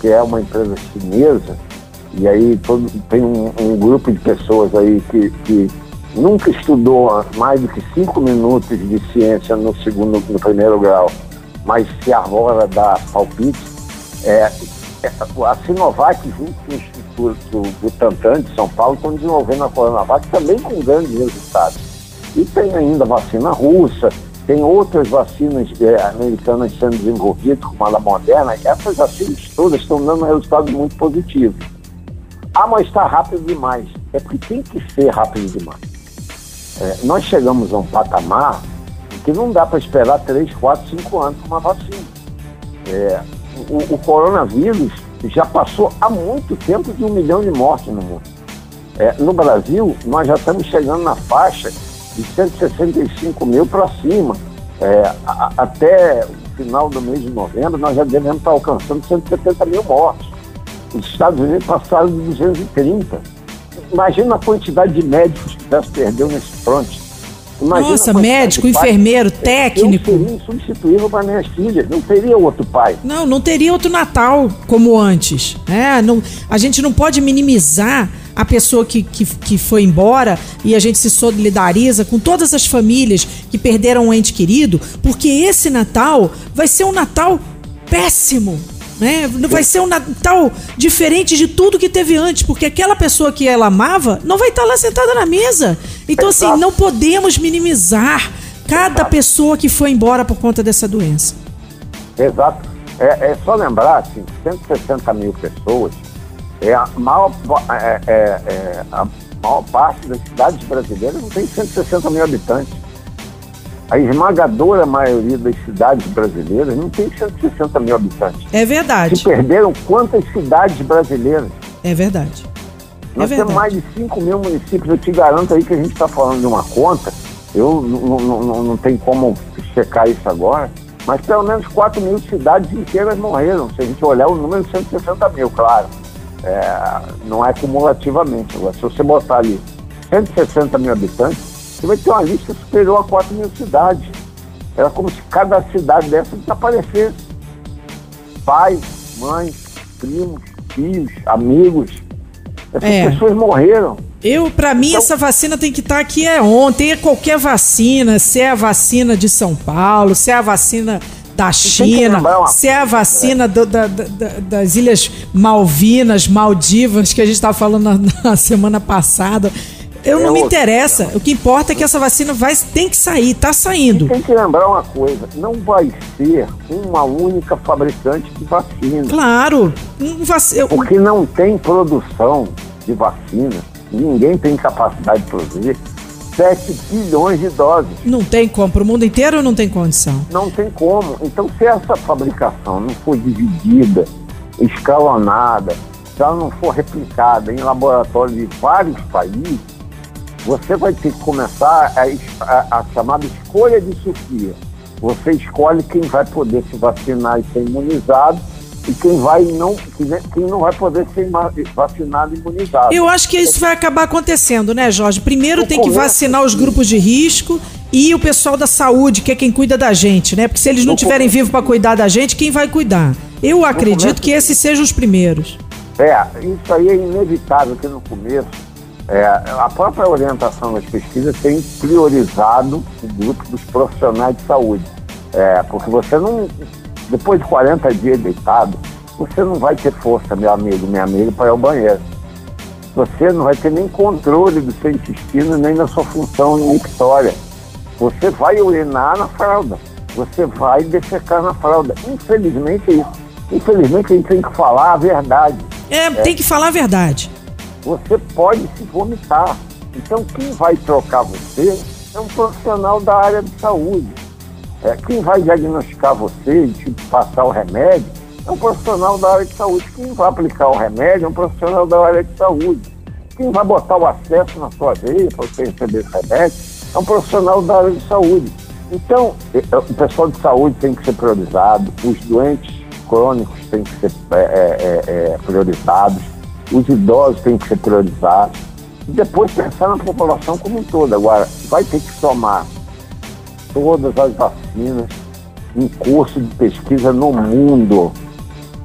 que é uma empresa chinesa, e aí todo, tem um, um grupo de pessoas aí que, que nunca estudou mais do que cinco minutos de ciência no segundo, no primeiro grau, mas se arvora da palpite, é, é, a Sinovac, junto com o Instituto Butantan de São Paulo, estão desenvolvendo a Coronavac também com grandes resultados. E tem ainda vacina russa, tem outras vacinas é, americanas sendo desenvolvidas, como a Moderna, essas vacinas todas estão dando resultados muito positivos. Ah, mas está rápido demais. É porque tem que ser rápido demais. É, nós chegamos a um patamar que não dá para esperar 3, 4, 5 anos uma vacina. É, o, o, coronavírus já passou há muito tempo de um milhão de mortes no mundo. É, no Brasil, nós já estamos chegando na faixa de 165 mil para cima. É, a, até o final do mês de novembro, nós já devemos estar alcançando 170 mil mortes. Os Estados Unidos passaram de 230. Imagina a quantidade de médicos que já se perdeu nesse fronte. Imagina Nossa, médico, enfermeiro, Eu técnico. seria insubstituível para minhas filhas. Não teria outro pai. Não, não teria outro Natal como antes. É, não, a gente não pode minimizar a pessoa que, que, que foi embora e a gente se solidariza com todas as famílias que perderam um ente querido, porque esse Natal vai ser um Natal péssimo. Né? Vai ser um Natal diferente de tudo que teve antes, porque aquela pessoa que ela amava não vai estar lá sentada na mesa. Então, assim, não podemos minimizar cada pessoa que foi embora por conta dessa doença. Exato. É, é só lembrar, assim, 160 mil pessoas é a maior, é, é, é, a maior parte das cidades brasileiras não tem 160 mil habitantes. A esmagadora maioria das cidades brasileiras não tem 160 mil habitantes. É Se verdade. perderam quantas cidades brasileiras? É verdade. Nós é temos verdade. mais de 5 mil municípios. Eu te garanto aí que a gente está falando de uma conta. Eu não, não, não, não tenho como checar isso agora. Mas pelo menos 4 mil cidades inteiras morreram. Se a gente olhar o número, 160 mil, claro. É, não é cumulativamente. Agora, se você botar ali 160 mil habitantes, você vai ter uma lista superior a 4 mil cidades. Era como se cada cidade dessa desaparecesse. Pais, mães, primos, filhos, amigos. Essas É. pessoas morreram. Eu, pra mim, Então- essa vacina tem que estar aqui é ontem. É qualquer vacina, se é a vacina de São Paulo, se é a vacina da China, uma se é a vacina do- da- da- das Ilhas Malvinas, Maldivas, que a gente estava falando na, na semana passada. Eu É não me interessa. O que importa é que essa vacina vai, tem que sair, tá saindo. Tem que lembrar uma coisa: não vai ser uma única fabricante de vacina. Claro. um vac- Porque não tem produção de vacina, ninguém tem capacidade de produzir 7 bilhões de doses. Não tem como. Pro mundo inteiro não tem condição. Não tem como. Então, se essa fabricação não for dividida, escalonada, se ela não for replicada em laboratórios de vários países, você vai ter que começar a, a- a chamada escolha de Sofia. Você escolhe quem vai poder se vacinar e ser imunizado e quem, vai não, quem quem não vai poder ser vacinado e imunizado. Eu acho que isso vai acabar acontecendo, né, Jorge? Primeiro No tem que vacinar os grupos de risco e o pessoal da saúde, que é quem cuida da gente, né? Porque se eles não começo, vivos para cuidar da gente, quem vai cuidar? Eu acredito começo, que esses sejam os primeiros. É, isso aí é inevitável que no começo é, a própria orientação das pesquisas tem priorizado o grupo dos profissionais de saúde. É, porque você não, depois de 40 dias deitado, você não vai ter força, meu amigo, minha amiga, para ir ao banheiro. Você não vai ter nem controle do seu intestino, nem da sua função mictória. Você vai urinar na fralda. Você vai defecar na fralda. Infelizmente é isso. Infelizmente a gente tem que falar a verdade É, tem que falar a verdade. Você pode se vomitar. Então, quem vai trocar você é um profissional da área de saúde. É, quem vai diagnosticar você e te passar o remédio é um profissional da área de saúde. Quem vai aplicar o remédio é um profissional da área de saúde. Quem vai botar o acesso na sua veia para você receber esse remédio é um profissional da área de saúde. Então, eh, o pessoal de saúde tem que ser priorizado, os doentes crônicos têm que ser eh, eh, priorizados, os idosos têm que ser priorizados. E depois pensar na população como um todo. Agora, vai ter que somar todas as vacinas em curso de pesquisa no mundo.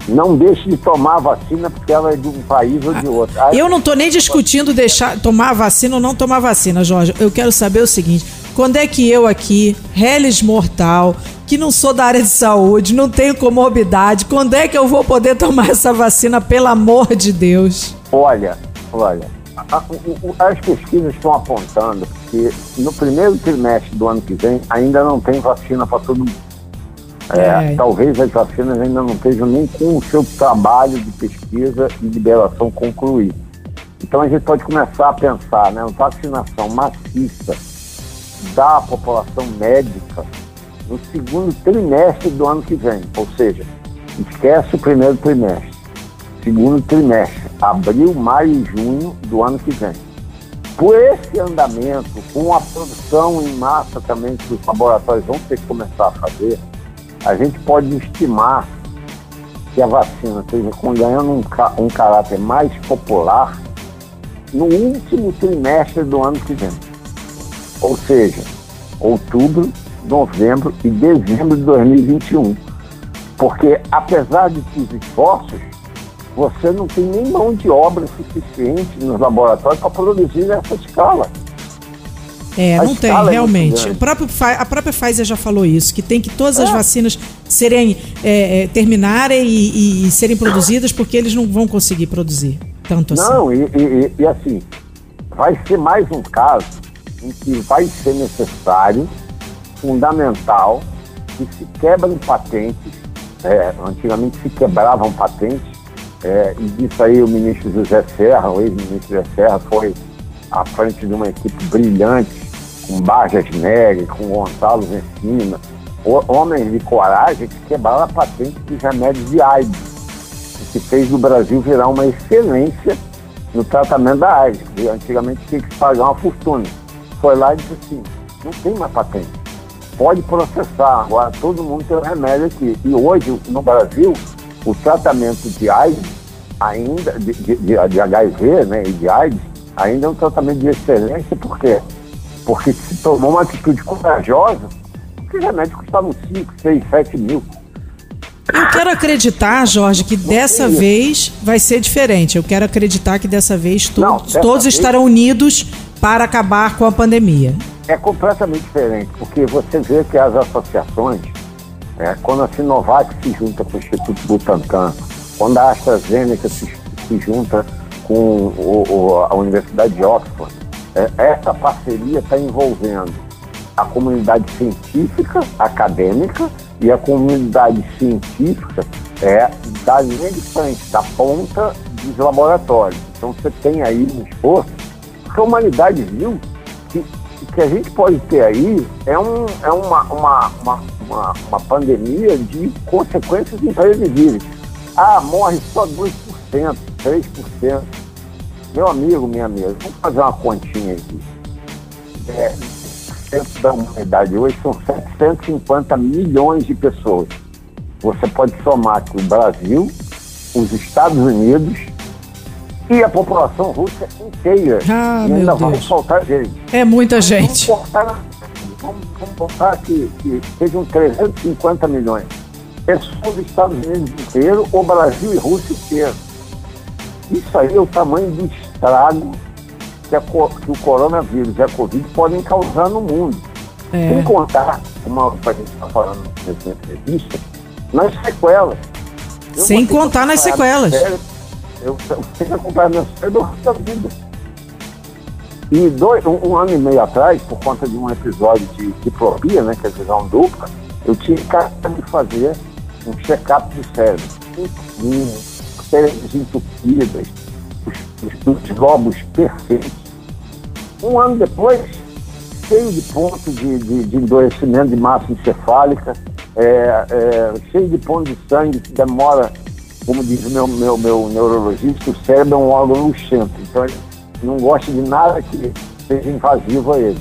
Não deixe de tomar a vacina porque ela é de um país ou de outro. Aí- Eu não tô nem discutindo deixar tomar vacina ou não tomar vacina, Jorge. Eu quero saber o seguinte: quando é que eu aqui, Reles Mortal, que não sou da área de saúde, não tenho comorbidade, quando é que eu vou poder tomar essa vacina, pelo amor de Deus? Olha, olha, a- as pesquisas estão apontando que no primeiro trimestre do ano que vem ainda não tem vacina para todo mundo. É, É. Talvez as vacinas ainda não estejam nem com o seu trabalho de pesquisa e liberação concluído. Então a gente pode começar a pensar, né, vacinação maciça da população médica no segundo trimestre do ano que vem. Ou seja, esquece o primeiro trimestre. Segundo trimestre, abril, maio e junho do ano que vem. Por esse andamento, com a produção em massa também que os laboratórios vão ter que começar a fazer, a gente pode estimar que a vacina esteja ganhando um, um caráter mais popular no último trimestre do ano que vem. Ou seja, outubro, novembro e dezembro de 2021. Porque, apesar de os esforços, você não tem nem mão de obra suficiente nos laboratórios para produzir nessa escala. É, a não tem, é realmente. o próprio, a própria Pfizer já falou isso, que tem que todas é. as vacinas serem é, é, terminarem e, e, e, serem produzidas porque eles não vão conseguir produzir tanto assim. Não, e, e assim, vai ser mais um caso em que vai ser necessário, fundamental, que se quebrem patentes. É, antigamente se quebravam patentes, é, e disso aí o ministro José Serra, o ex-ministro José Serra, foi à frente de uma equipe brilhante com Barjas Neri, com Gonçalo Encina, homens de coragem que quebraram a patente dos remédios de AIDS, que fez o Brasil virar uma excelência no tratamento da AIDS, antigamente tinha que pagar uma fortuna. Foi lá e disse assim, não tem mais patente, pode processar, agora todo mundo tem o remédio aqui. E hoje, no Brasil, o tratamento de AIDS, ainda, de, de, de HIV né, e de AIDS, ainda é um tratamento de excelência, por quê? porque se tomou uma atitude corajosa, que remédio custava 5, 6, 7 mil. Eu quero acreditar, Jorge, que dessa vez vai ser diferente. Eu quero acreditar que dessa vez to Não, dessa todos vez... estarão unidos para acabar com a pandemia. É completamente diferente, porque você vê que as associações, é, quando a Sinovac se junta com o Instituto Butantan, quando a AstraZeneca se, se junta com o, o, a Universidade de Oxford, é, essa parceria está envolvendo a comunidade científica, acadêmica, e a comunidade científica é da linha da ponta dos laboratórios. Então você tem aí um esforço, porque a humanidade viu que que a gente pode ter aí é, um, é uma, uma, uma, uma, uma pandemia de consequências imprevisíveis. Ah, morre só 2%, 3%. Meu amigo, minha amiga, vamos fazer uma continha aqui. É, centro da humanidade hoje são 750 milhões de pessoas. Você pode somar que o Brasil, os Estados Unidos e a população russa inteira. Ah, e ainda vamos faltar gente. É muita gente. Vamos botar, vamos, vamos botar que, que sejam 350 milhões. É só os Estados Unidos inteiro, o Brasil e Rússia inteiro. Isso aí é o tamanho do estrago que, a, que o coronavírus e a Covid podem causar no mundo. É. Sem contar, como a gente está falando nessa entrevista, nas sequelas. Eu Sem contar nas sequelas. eu, eu tenho que acompanhar minha cérebro da vida. E dois, um, um, ano e meio atrás, por conta de um episódio de diplopia, né, que é visão dupla, eu tinha que fazer um check-up do cérebro. Cérebros entupidas, os, os lobos perfeitos. Um ano depois, cheio de pontos de, de, de de massa encefálica, é, é, cheio de pontos de sangue que demora, como diz o meu, meu, meu neurologista, o cérebro é um órgão luxento, então ele não gosta de nada que seja invasivo a ele.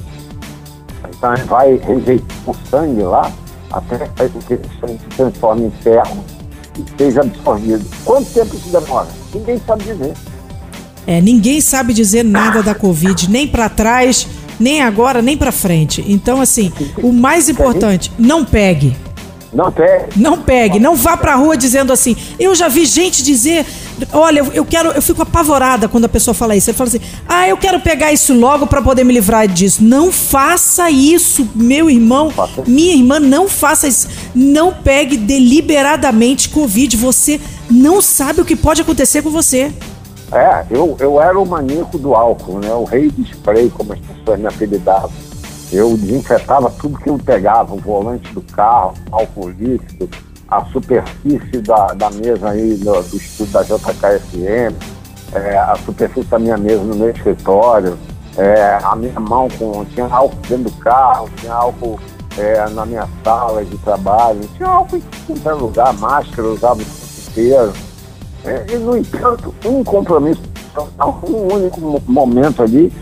Então ele vai rejeitar o sangue lá até que o sangue se transforme em ferro e seja absorvido. Quanto tempo isso demora? Ninguém sabe dizer. É, ninguém sabe dizer nada da Covid, nem para trás, nem agora, nem para frente. Então, assim, o mais importante, não pegue. Não pegue. Não pegue, não vá pra rua dizendo assim. Eu já vi gente dizer, olha, eu quero, eu fico apavorada quando a pessoa fala isso. Ele fala assim: "Ah, eu quero pegar isso logo para poder me livrar disso". Não faça isso, meu irmão, minha irmã, não faça isso. Não pegue deliberadamente covid, você não sabe o que pode acontecer com você. É, eu, eu era o maníaco do álcool, né? O rei do spray, como as pessoas me apelidavam. Eu desinfetava tudo que eu pegava, o volante do carro, álcool líquido, a superfície da, da mesa aí do, do estudo da JKFM, é, a superfície da minha mesa no meu escritório, é, a minha mão com. Tinha álcool dentro do carro, tinha álcool é, na minha sala de trabalho, tinha álcool em qualquer lugar, máscara, usava o inteiro. É, e, no entanto, um compromisso, um único momento ali,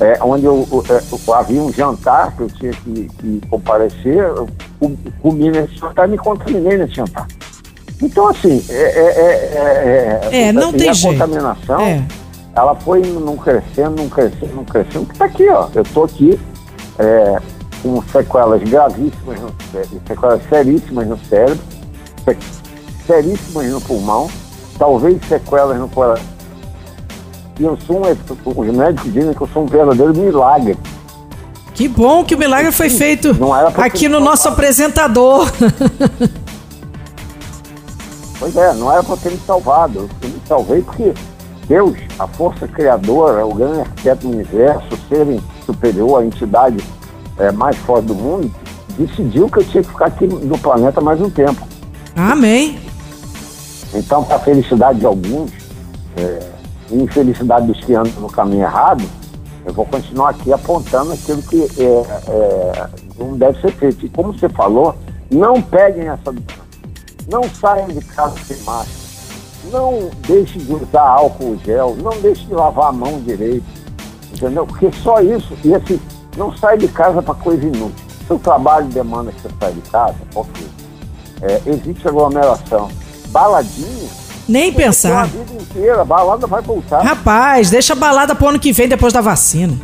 é, onde eu, eu, é, eu, havia um jantar que eu tinha que, que comparecer, eu comi nesse jantar e me contaminei nesse jantar. Então, assim, é, é, é, é não tem a jeito. contaminação, ela foi não crescendo, não crescendo, não crescendo, que tá aqui, ó. Eu tô aqui, com sequelas gravíssimas, no sequelas seríssimas no cérebro, seríssimas no pulmão, talvez sequelas no coração. E eu sou um, os médicos dizem que eu sou um verdadeiro milagre. Que bom que o milagre foi feito aqui no nosso apresentador. Pois é, não era para ter me salvado. Eu me salvei porque Deus, a força criadora, o grande arquiteto do universo, o ser superior, a entidade é, mais forte do mundo, decidiu que eu tinha que ficar aqui no planeta mais um tempo. Amém. Então, para a felicidade de alguns, é, infelicidade que andam no caminho errado, eu vou continuar aqui apontando aquilo que é, é, não deve ser feito. E como você falou, não peguem essa. Não saiam de casa sem máscara. Não deixem de usar álcool gel. Não deixem de lavar a mão direito. Entendeu? Porque só isso. E assim, não sai de casa para coisa inútil. Seu trabalho demanda que você saia de casa, ok. É, existe aglomeração. Baladinha. Nem pensar. A vida inteira, a balada vai voltar. Rapaz, deixa a balada pro ano que vem depois da vacina.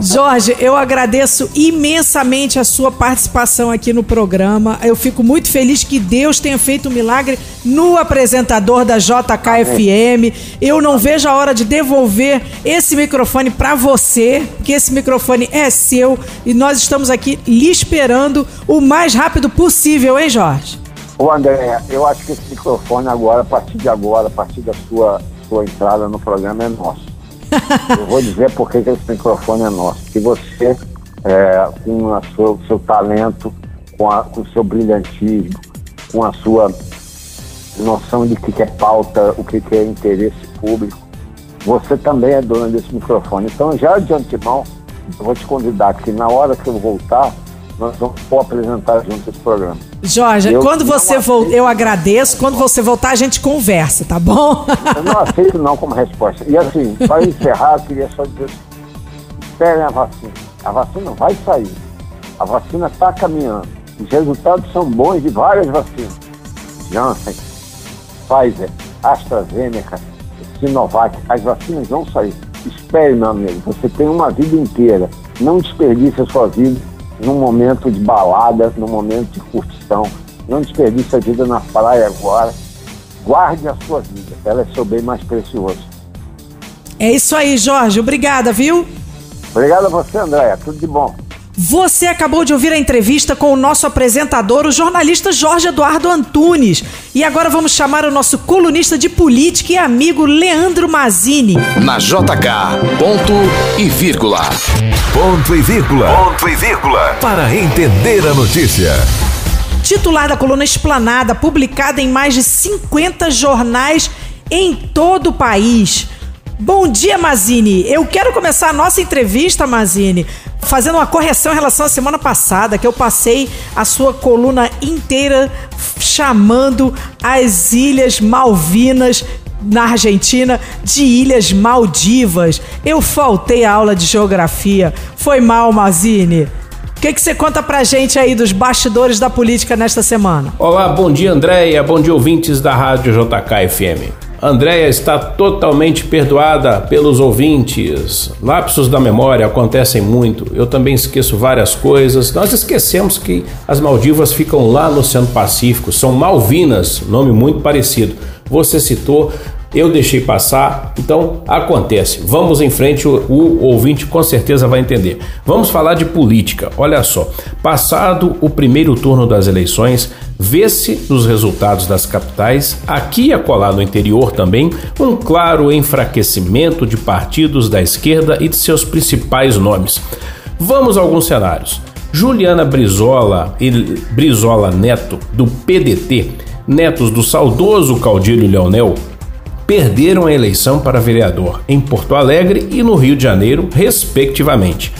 Jorge, eu agradeço imensamente a sua participação aqui no programa. Eu fico muito feliz que Deus tenha feito um milagre no apresentador da JKFM. Eu não vejo a hora de devolver esse microfone para você, que esse microfone é seu e nós estamos aqui lhe esperando o mais rápido possível, hein, Jorge? Ô André, eu acho que esse microfone agora, a partir de agora, a partir da sua, sua entrada no programa é nosso. Eu vou dizer por que esse microfone é nosso. Que você, é, com o seu, seu talento, com, a, com o seu brilhantismo, com a sua noção de que é pauta, o que é interesse público, você também é dona desse microfone. Então, já de antemão, eu vou te convidar que na hora que eu voltar, nós vamos apresentar junto esse programa. Jorge, eu quando você voltar, eu agradeço. Quando você voltar, a gente conversa, tá bom? Eu não aceito não como resposta. E assim, para encerrar, eu queria só dizer esperem a vacina. A vacina vai sair. A vacina está caminhando. Os resultados são bons de várias vacinas. Janssen, Pfizer, AstraZeneca, Sinovac, as vacinas vão sair. Espere, meu amigo. Você tem uma vida inteira. Não desperdice a sua vida num momento de balada, num momento de curtição. Não desperdice a vida na praia agora. Guarde a sua vida, ela é seu bem mais precioso. É isso aí, Jorge. Obrigada, viu? Obrigado a você, Andréia. Tudo de bom. Você acabou de ouvir a entrevista com o nosso apresentador, o jornalista Jorge Eduardo Antunes. E agora vamos chamar o nosso colunista de política e amigo Leandro Mazini. Na JK, ponto e vírgula. Ponto e vírgula. Ponto e vírgula. Para entender a notícia. Titular da coluna Esplanada, publicada em mais de 50 jornais em todo o país. Bom dia, Mazini. Eu quero começar a nossa entrevista, Mazini, fazendo uma correção em relação à semana passada, que eu passei a sua coluna inteira chamando as Ilhas Malvinas na Argentina de Ilhas Maldivas. Eu faltei a aula de geografia. Foi mal, Mazini. O que, que você conta pra gente aí dos bastidores da política nesta semana? Olá, bom dia, Andréia. Bom dia, ouvintes da Rádio JK FM. Andréia está totalmente perdoada pelos ouvintes. Lapsos da memória acontecem muito. Eu também esqueço várias coisas. Nós esquecemos que as Maldivas ficam lá no Oceano Pacífico. São Malvinas, nome muito parecido. Você citou eu deixei passar, então acontece. Vamos em frente, o, o, ouvinte com certeza vai entender. Vamos falar de política. Olha só, passado o primeiro turno das eleições, vê-se nos resultados das capitais, aqui e acolá no interior também, um claro enfraquecimento de partidos da esquerda e de seus principais nomes. Vamos a alguns cenários. Juliana Brizola e Brizola Neto, do PDT, netos do saudoso caudilho Leonel, perderam a eleição para vereador em Porto Alegre e no Rio de Janeiro, respectivamente.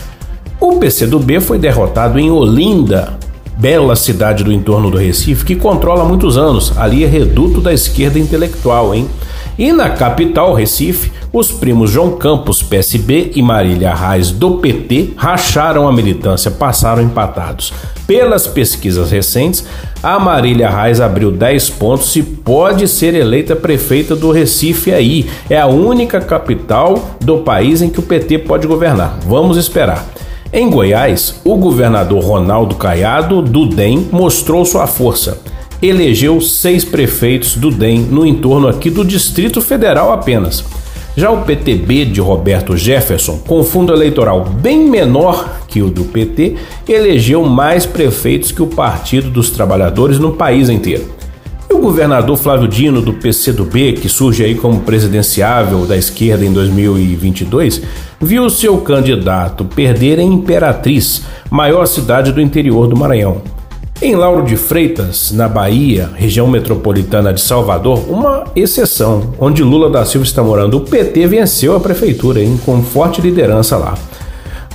O PCdoB foi derrotado em Olinda, bela cidade do entorno do Recife, que controla há muitos anos. Ali é reduto da esquerda intelectual, hein? E na capital, Recife, os primos João Campos, PSB, e Marília Reis, do PT, racharam a militância, passaram empatados. Pelas pesquisas recentes, a Marília Reis abriu 10 pontos e pode ser eleita prefeita do Recife aí. É a única capital do país em que o PT pode governar. Vamos esperar. Em Goiás, o governador Ronaldo Caiado, do DEM, mostrou sua força. Elegeu seis prefeitos do DEM no entorno aqui do Distrito Federal apenas. Já o PTB de Roberto Jefferson, com fundo eleitoral bem menor que o do PT, elegeu mais prefeitos que o Partido dos Trabalhadores no país inteiro. E o governador Flávio Dino, do PCdoB, que surge aí como presidenciável da esquerda em 2022, viu seu candidato perder em Imperatriz, maior cidade do interior do Maranhão. Em Lauro de Freitas, na Bahia, região metropolitana de Salvador, uma exceção, onde Lula da Silva está morando, o PT venceu a prefeitura hein, com forte liderança lá.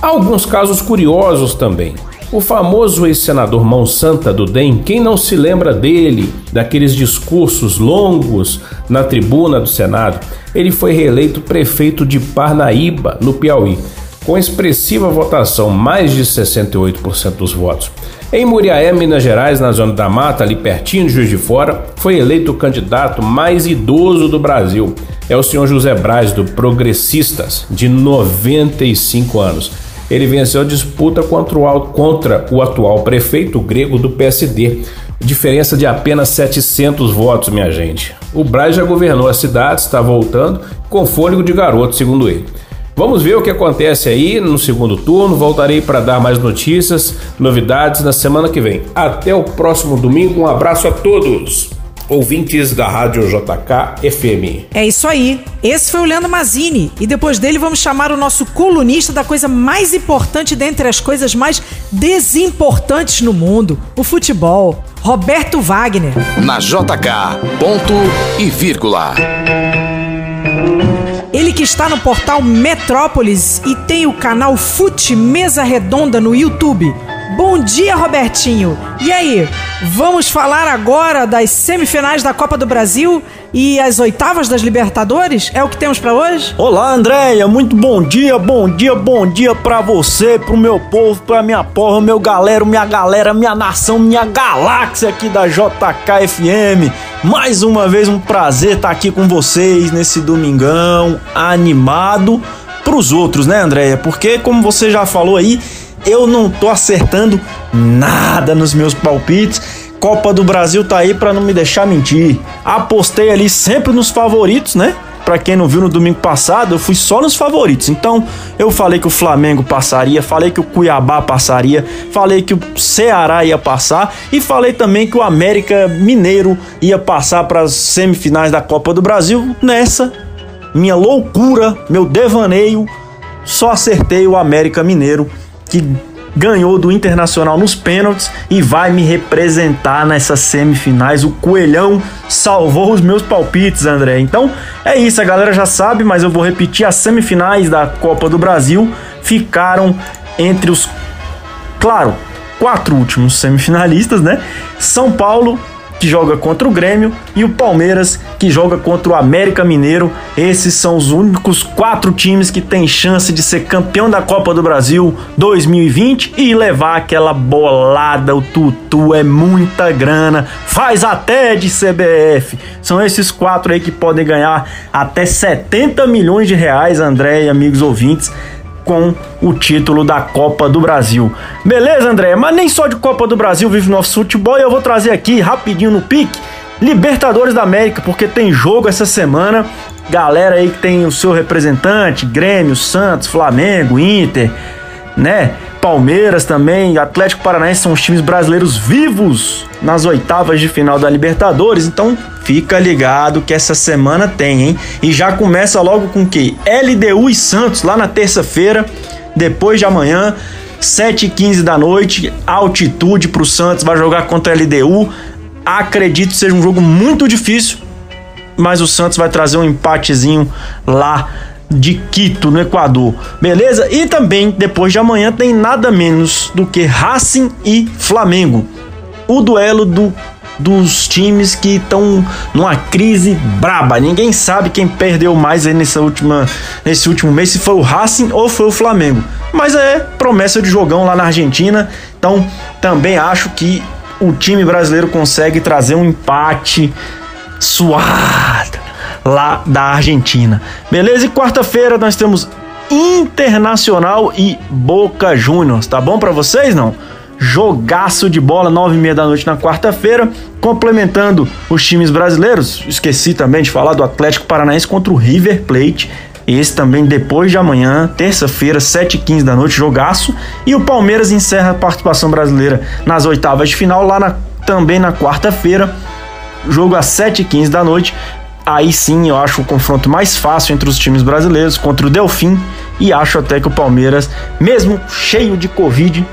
Há alguns casos curiosos também. O famoso ex-senador Mão Santa do DEM, quem não se lembra dele, daqueles discursos longos na tribuna do Senado, ele foi reeleito prefeito de Parnaíba, no Piauí, com expressiva votação, mais de 68% dos votos. Em Muriaé, Minas Gerais, na zona da mata, ali pertinho de Juiz de Fora, foi eleito o candidato mais idoso do Brasil. É o senhor José Braz, do Progressistas, de 95 anos. Ele venceu a disputa contra o, atual prefeito grego do PSD, diferença de apenas 700 votos, minha gente. O Braz já governou a cidade, está voltando com fôlego de garoto, segundo ele. Vamos ver o que acontece aí no segundo turno. Voltarei para dar mais notícias, novidades na semana que vem. Até o próximo domingo. Um abraço a todos. Ouvintes da Rádio JK FM. É isso aí. Esse foi o Leandro Mazini. E depois dele vamos chamar o nosso colunista da coisa mais importante dentre as coisas mais desimportantes no mundo: o futebol. Roberto Wagner. Na JK, ponto e vírgula. Ele que está no portal Metrópolis e tem o canal Fute Mesa Redonda no YouTube. Bom dia, Robertinho. E aí, vamos falar agora das semifinais da Copa do Brasil e as oitavas das Libertadores? É o que temos para hoje? Olá, Andréia. Muito bom dia, bom dia, bom dia para você, pro meu povo, pra minha porra, meu galera, minha galera, minha nação, minha galáxia aqui da JKFM. Mais uma vez um prazer estar aqui com vocês nesse domingão animado pros outros, né, Andréia? Porque como você já falou aí, eu não tô acertando nada nos meus palpites. Copa do Brasil tá aí para não me deixar mentir. Apostei ali sempre nos favoritos, né? Para quem não viu no domingo passado, eu fui só nos favoritos. Então, eu falei que o Flamengo passaria, falei que o Cuiabá passaria, falei que o Ceará ia passar e falei também que o América Mineiro ia passar para as semifinais da Copa do Brasil. Nessa minha loucura, meu devaneio, só acertei o América Mineiro que ganhou do Internacional nos pênaltis e vai me representar nessas semifinais. O Coelhão salvou os meus palpites, André. Então é isso, a galera já sabe, mas eu vou repetir: as semifinais da Copa do Brasil ficaram entre os, claro, quatro últimos semifinalistas, né? São Paulo, que joga contra o Grêmio, e o Palmeiras, que joga contra o América Mineiro. Esses são os únicos quatro times que têm chance de ser campeão da Copa do Brasil 2020 e levar aquela bolada. O Tutu é muita grana, faz até de CBF. São esses quatro aí que podem ganhar até 70 milhões de reais, André e amigos ouvintes com o título da Copa do Brasil. Beleza, André? Mas nem só de Copa do Brasil vive nosso futebol e eu vou trazer aqui rapidinho no pique Libertadores da América, porque tem jogo essa semana. Galera aí que tem o seu representante, Grêmio, Santos, Flamengo, Inter, né? Palmeiras também, Atlético Paranaense são os times brasileiros vivos nas oitavas de final da Libertadores. Então fica ligado que essa semana tem, hein? E já começa logo com que LDU e Santos lá na terça-feira, depois de amanhã, 7h15 da noite, altitude para o Santos, vai jogar contra a LDU. Acredito que seja um jogo muito difícil, mas o Santos vai trazer um empatezinho lá de Quito, no Equador. Beleza? E também depois de amanhã tem nada menos do que Racing e Flamengo. O duelo do dos times que estão numa crise braba. Ninguém sabe quem perdeu mais aí nessa última, nesse último mês, se foi o Racing ou foi o Flamengo. Mas é promessa de jogão lá na Argentina. Então também acho que o time brasileiro consegue trazer um empate suado lá da Argentina. Beleza? E quarta-feira nós temos Internacional e Boca Juniors. Tá bom para vocês, não? Jogaço de bola, nove e meia da noite na quarta-feira, complementando os times brasileiros. Esqueci também de falar do Atlético Paranaense contra o River Plate. Esse também depois de amanhã, terça-feira, 7h15 da noite, jogaço. E o Palmeiras encerra a participação brasileira nas oitavas de final, lá na, também na quarta-feira, jogo às 7h15 da noite. Aí sim eu acho o confronto mais fácil entre os times brasileiros contra o Delfim e acho até que o Palmeiras, mesmo cheio de Covid,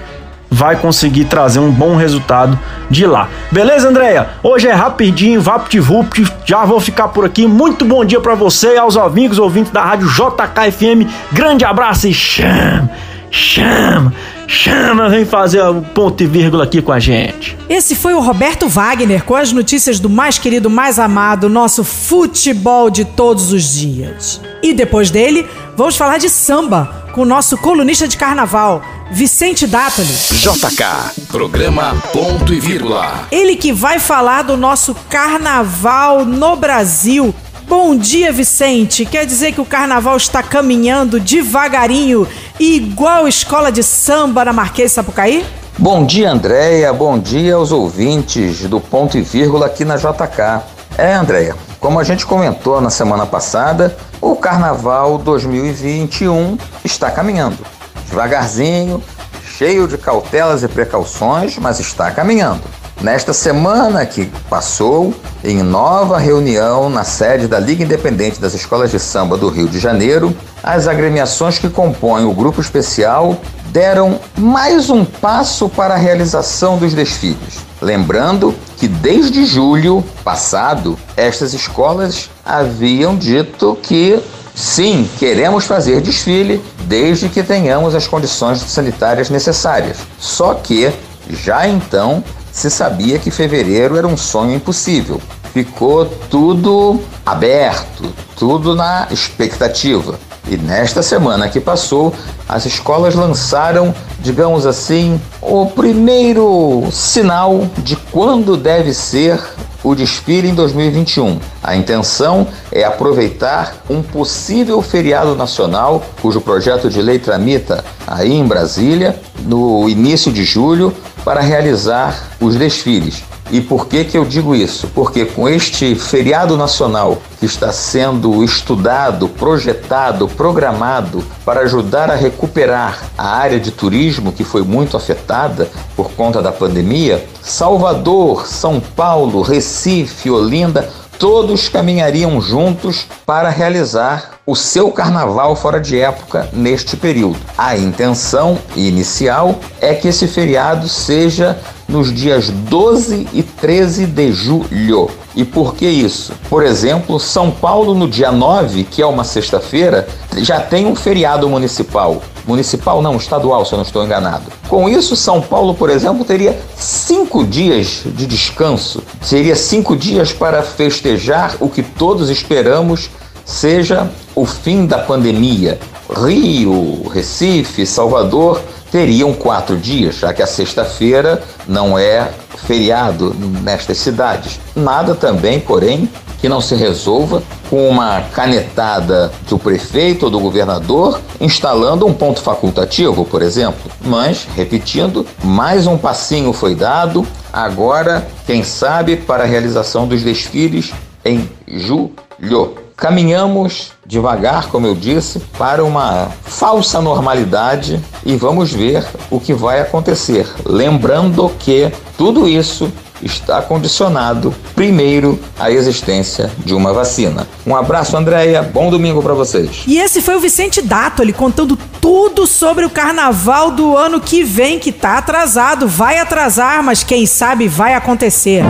vai conseguir trazer um bom resultado de lá. Beleza, Andréia? Hoje é rapidinho, VaptVupt, já vou ficar por aqui. Muito bom dia para você e aos amigos ouvintes da rádio JKFM. Grande abraço e chama, chama, chama, vem fazer o ponto e vírgula aqui com a gente. Esse foi o Roberto Wagner com as notícias do mais querido, mais amado, nosso futebol de todos os dias. E depois dele, vamos falar de samba com o nosso colunista de carnaval, Vicente Dátoli. JK, programa Ponto e Vírgula. Ele que vai falar do nosso carnaval no Brasil. Bom dia, Vicente. Quer dizer que o carnaval está caminhando devagarinho, igual escola de samba na Marquês Sapucaí? Bom dia, Andréia. Bom dia aos ouvintes do Ponto e Vírgula aqui na JK. É, Andréia, como a gente comentou na semana passada, o Carnaval 2021 está caminhando. Devagarzinho, cheio de cautelas e precauções, mas está caminhando. Nesta semana que passou, em nova reunião na sede da Liga Independente das Escolas de Samba do Rio de Janeiro, as agremiações que compõem o grupo especial deram mais um passo para a realização dos desfiles. Lembrando que desde julho passado, estas escolas haviam dito que sim, queremos fazer desfile desde que tenhamos as condições sanitárias necessárias. Só que já então se sabia que fevereiro era um sonho impossível. Ficou tudo aberto, tudo na expectativa. E nesta semana que passou, as escolas lançaram, digamos assim, o primeiro sinal de quando deve ser o desfile em 2021. A intenção é aproveitar um possível feriado nacional, cujo projeto de lei tramita aí em Brasília, no início de julho, para realizar os desfiles. E por que, que eu digo isso? Porque com este feriado nacional que está sendo estudado, projetado, programado para ajudar a recuperar a área de turismo que foi muito afetada por conta da pandemia, Salvador, São Paulo, Recife, Olinda, todos caminhariam juntos para realizar o seu carnaval fora de época neste período. A intenção inicial é que esse feriado seja nos dias 12 e 13 de julho. E por que isso? Por exemplo, São Paulo, no dia 9, que é uma sexta-feira, já tem um feriado municipal. Municipal não, estadual, se eu não estou enganado. Com isso, São Paulo, por exemplo, teria cinco dias de descanso. Seria cinco dias para festejar o que todos esperamos seja o fim da pandemia. Rio, Recife, Salvador teriam quatro dias, já que a sexta-feira não é feriado nestas cidades. Nada também, porém, que não se resolva com uma canetada do prefeito ou do governador instalando um ponto facultativo, por exemplo. Mas, repetindo, mais um passinho foi dado. Agora, quem sabe, para a realização dos desfiles em julho. Caminhamos devagar, como eu disse, para uma falsa normalidade e vamos ver o que vai acontecer. Lembrando que tudo isso está condicionado primeiro à existência de uma vacina. Um abraço, Andréia. Bom domingo para vocês. E esse foi o Vicente Dátoli contando tudo sobre o carnaval do ano que vem, que tá atrasado. Vai atrasar, mas quem sabe vai acontecer.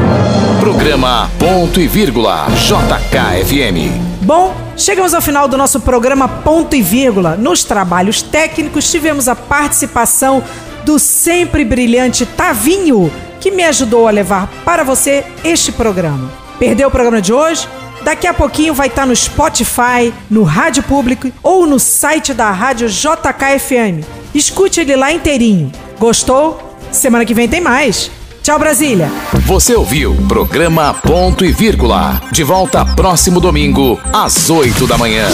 Programa Ponto e Vírgula JKFM. Bom, chegamos ao final do nosso programa Ponto e Vírgula. Nos trabalhos técnicos tivemos a participação do sempre brilhante Tavinho, que me ajudou a levar para você este programa. Perdeu o programa de hoje? Daqui a pouquinho vai estar no Spotify, no Rádio Público ou no site da Rádio JKFM. Escute ele lá inteirinho. Gostou? Semana que vem tem mais. Tchau, Brasília. Você ouviu programa Ponto e Vírgula. De volta próximo domingo, às 8 da manhã.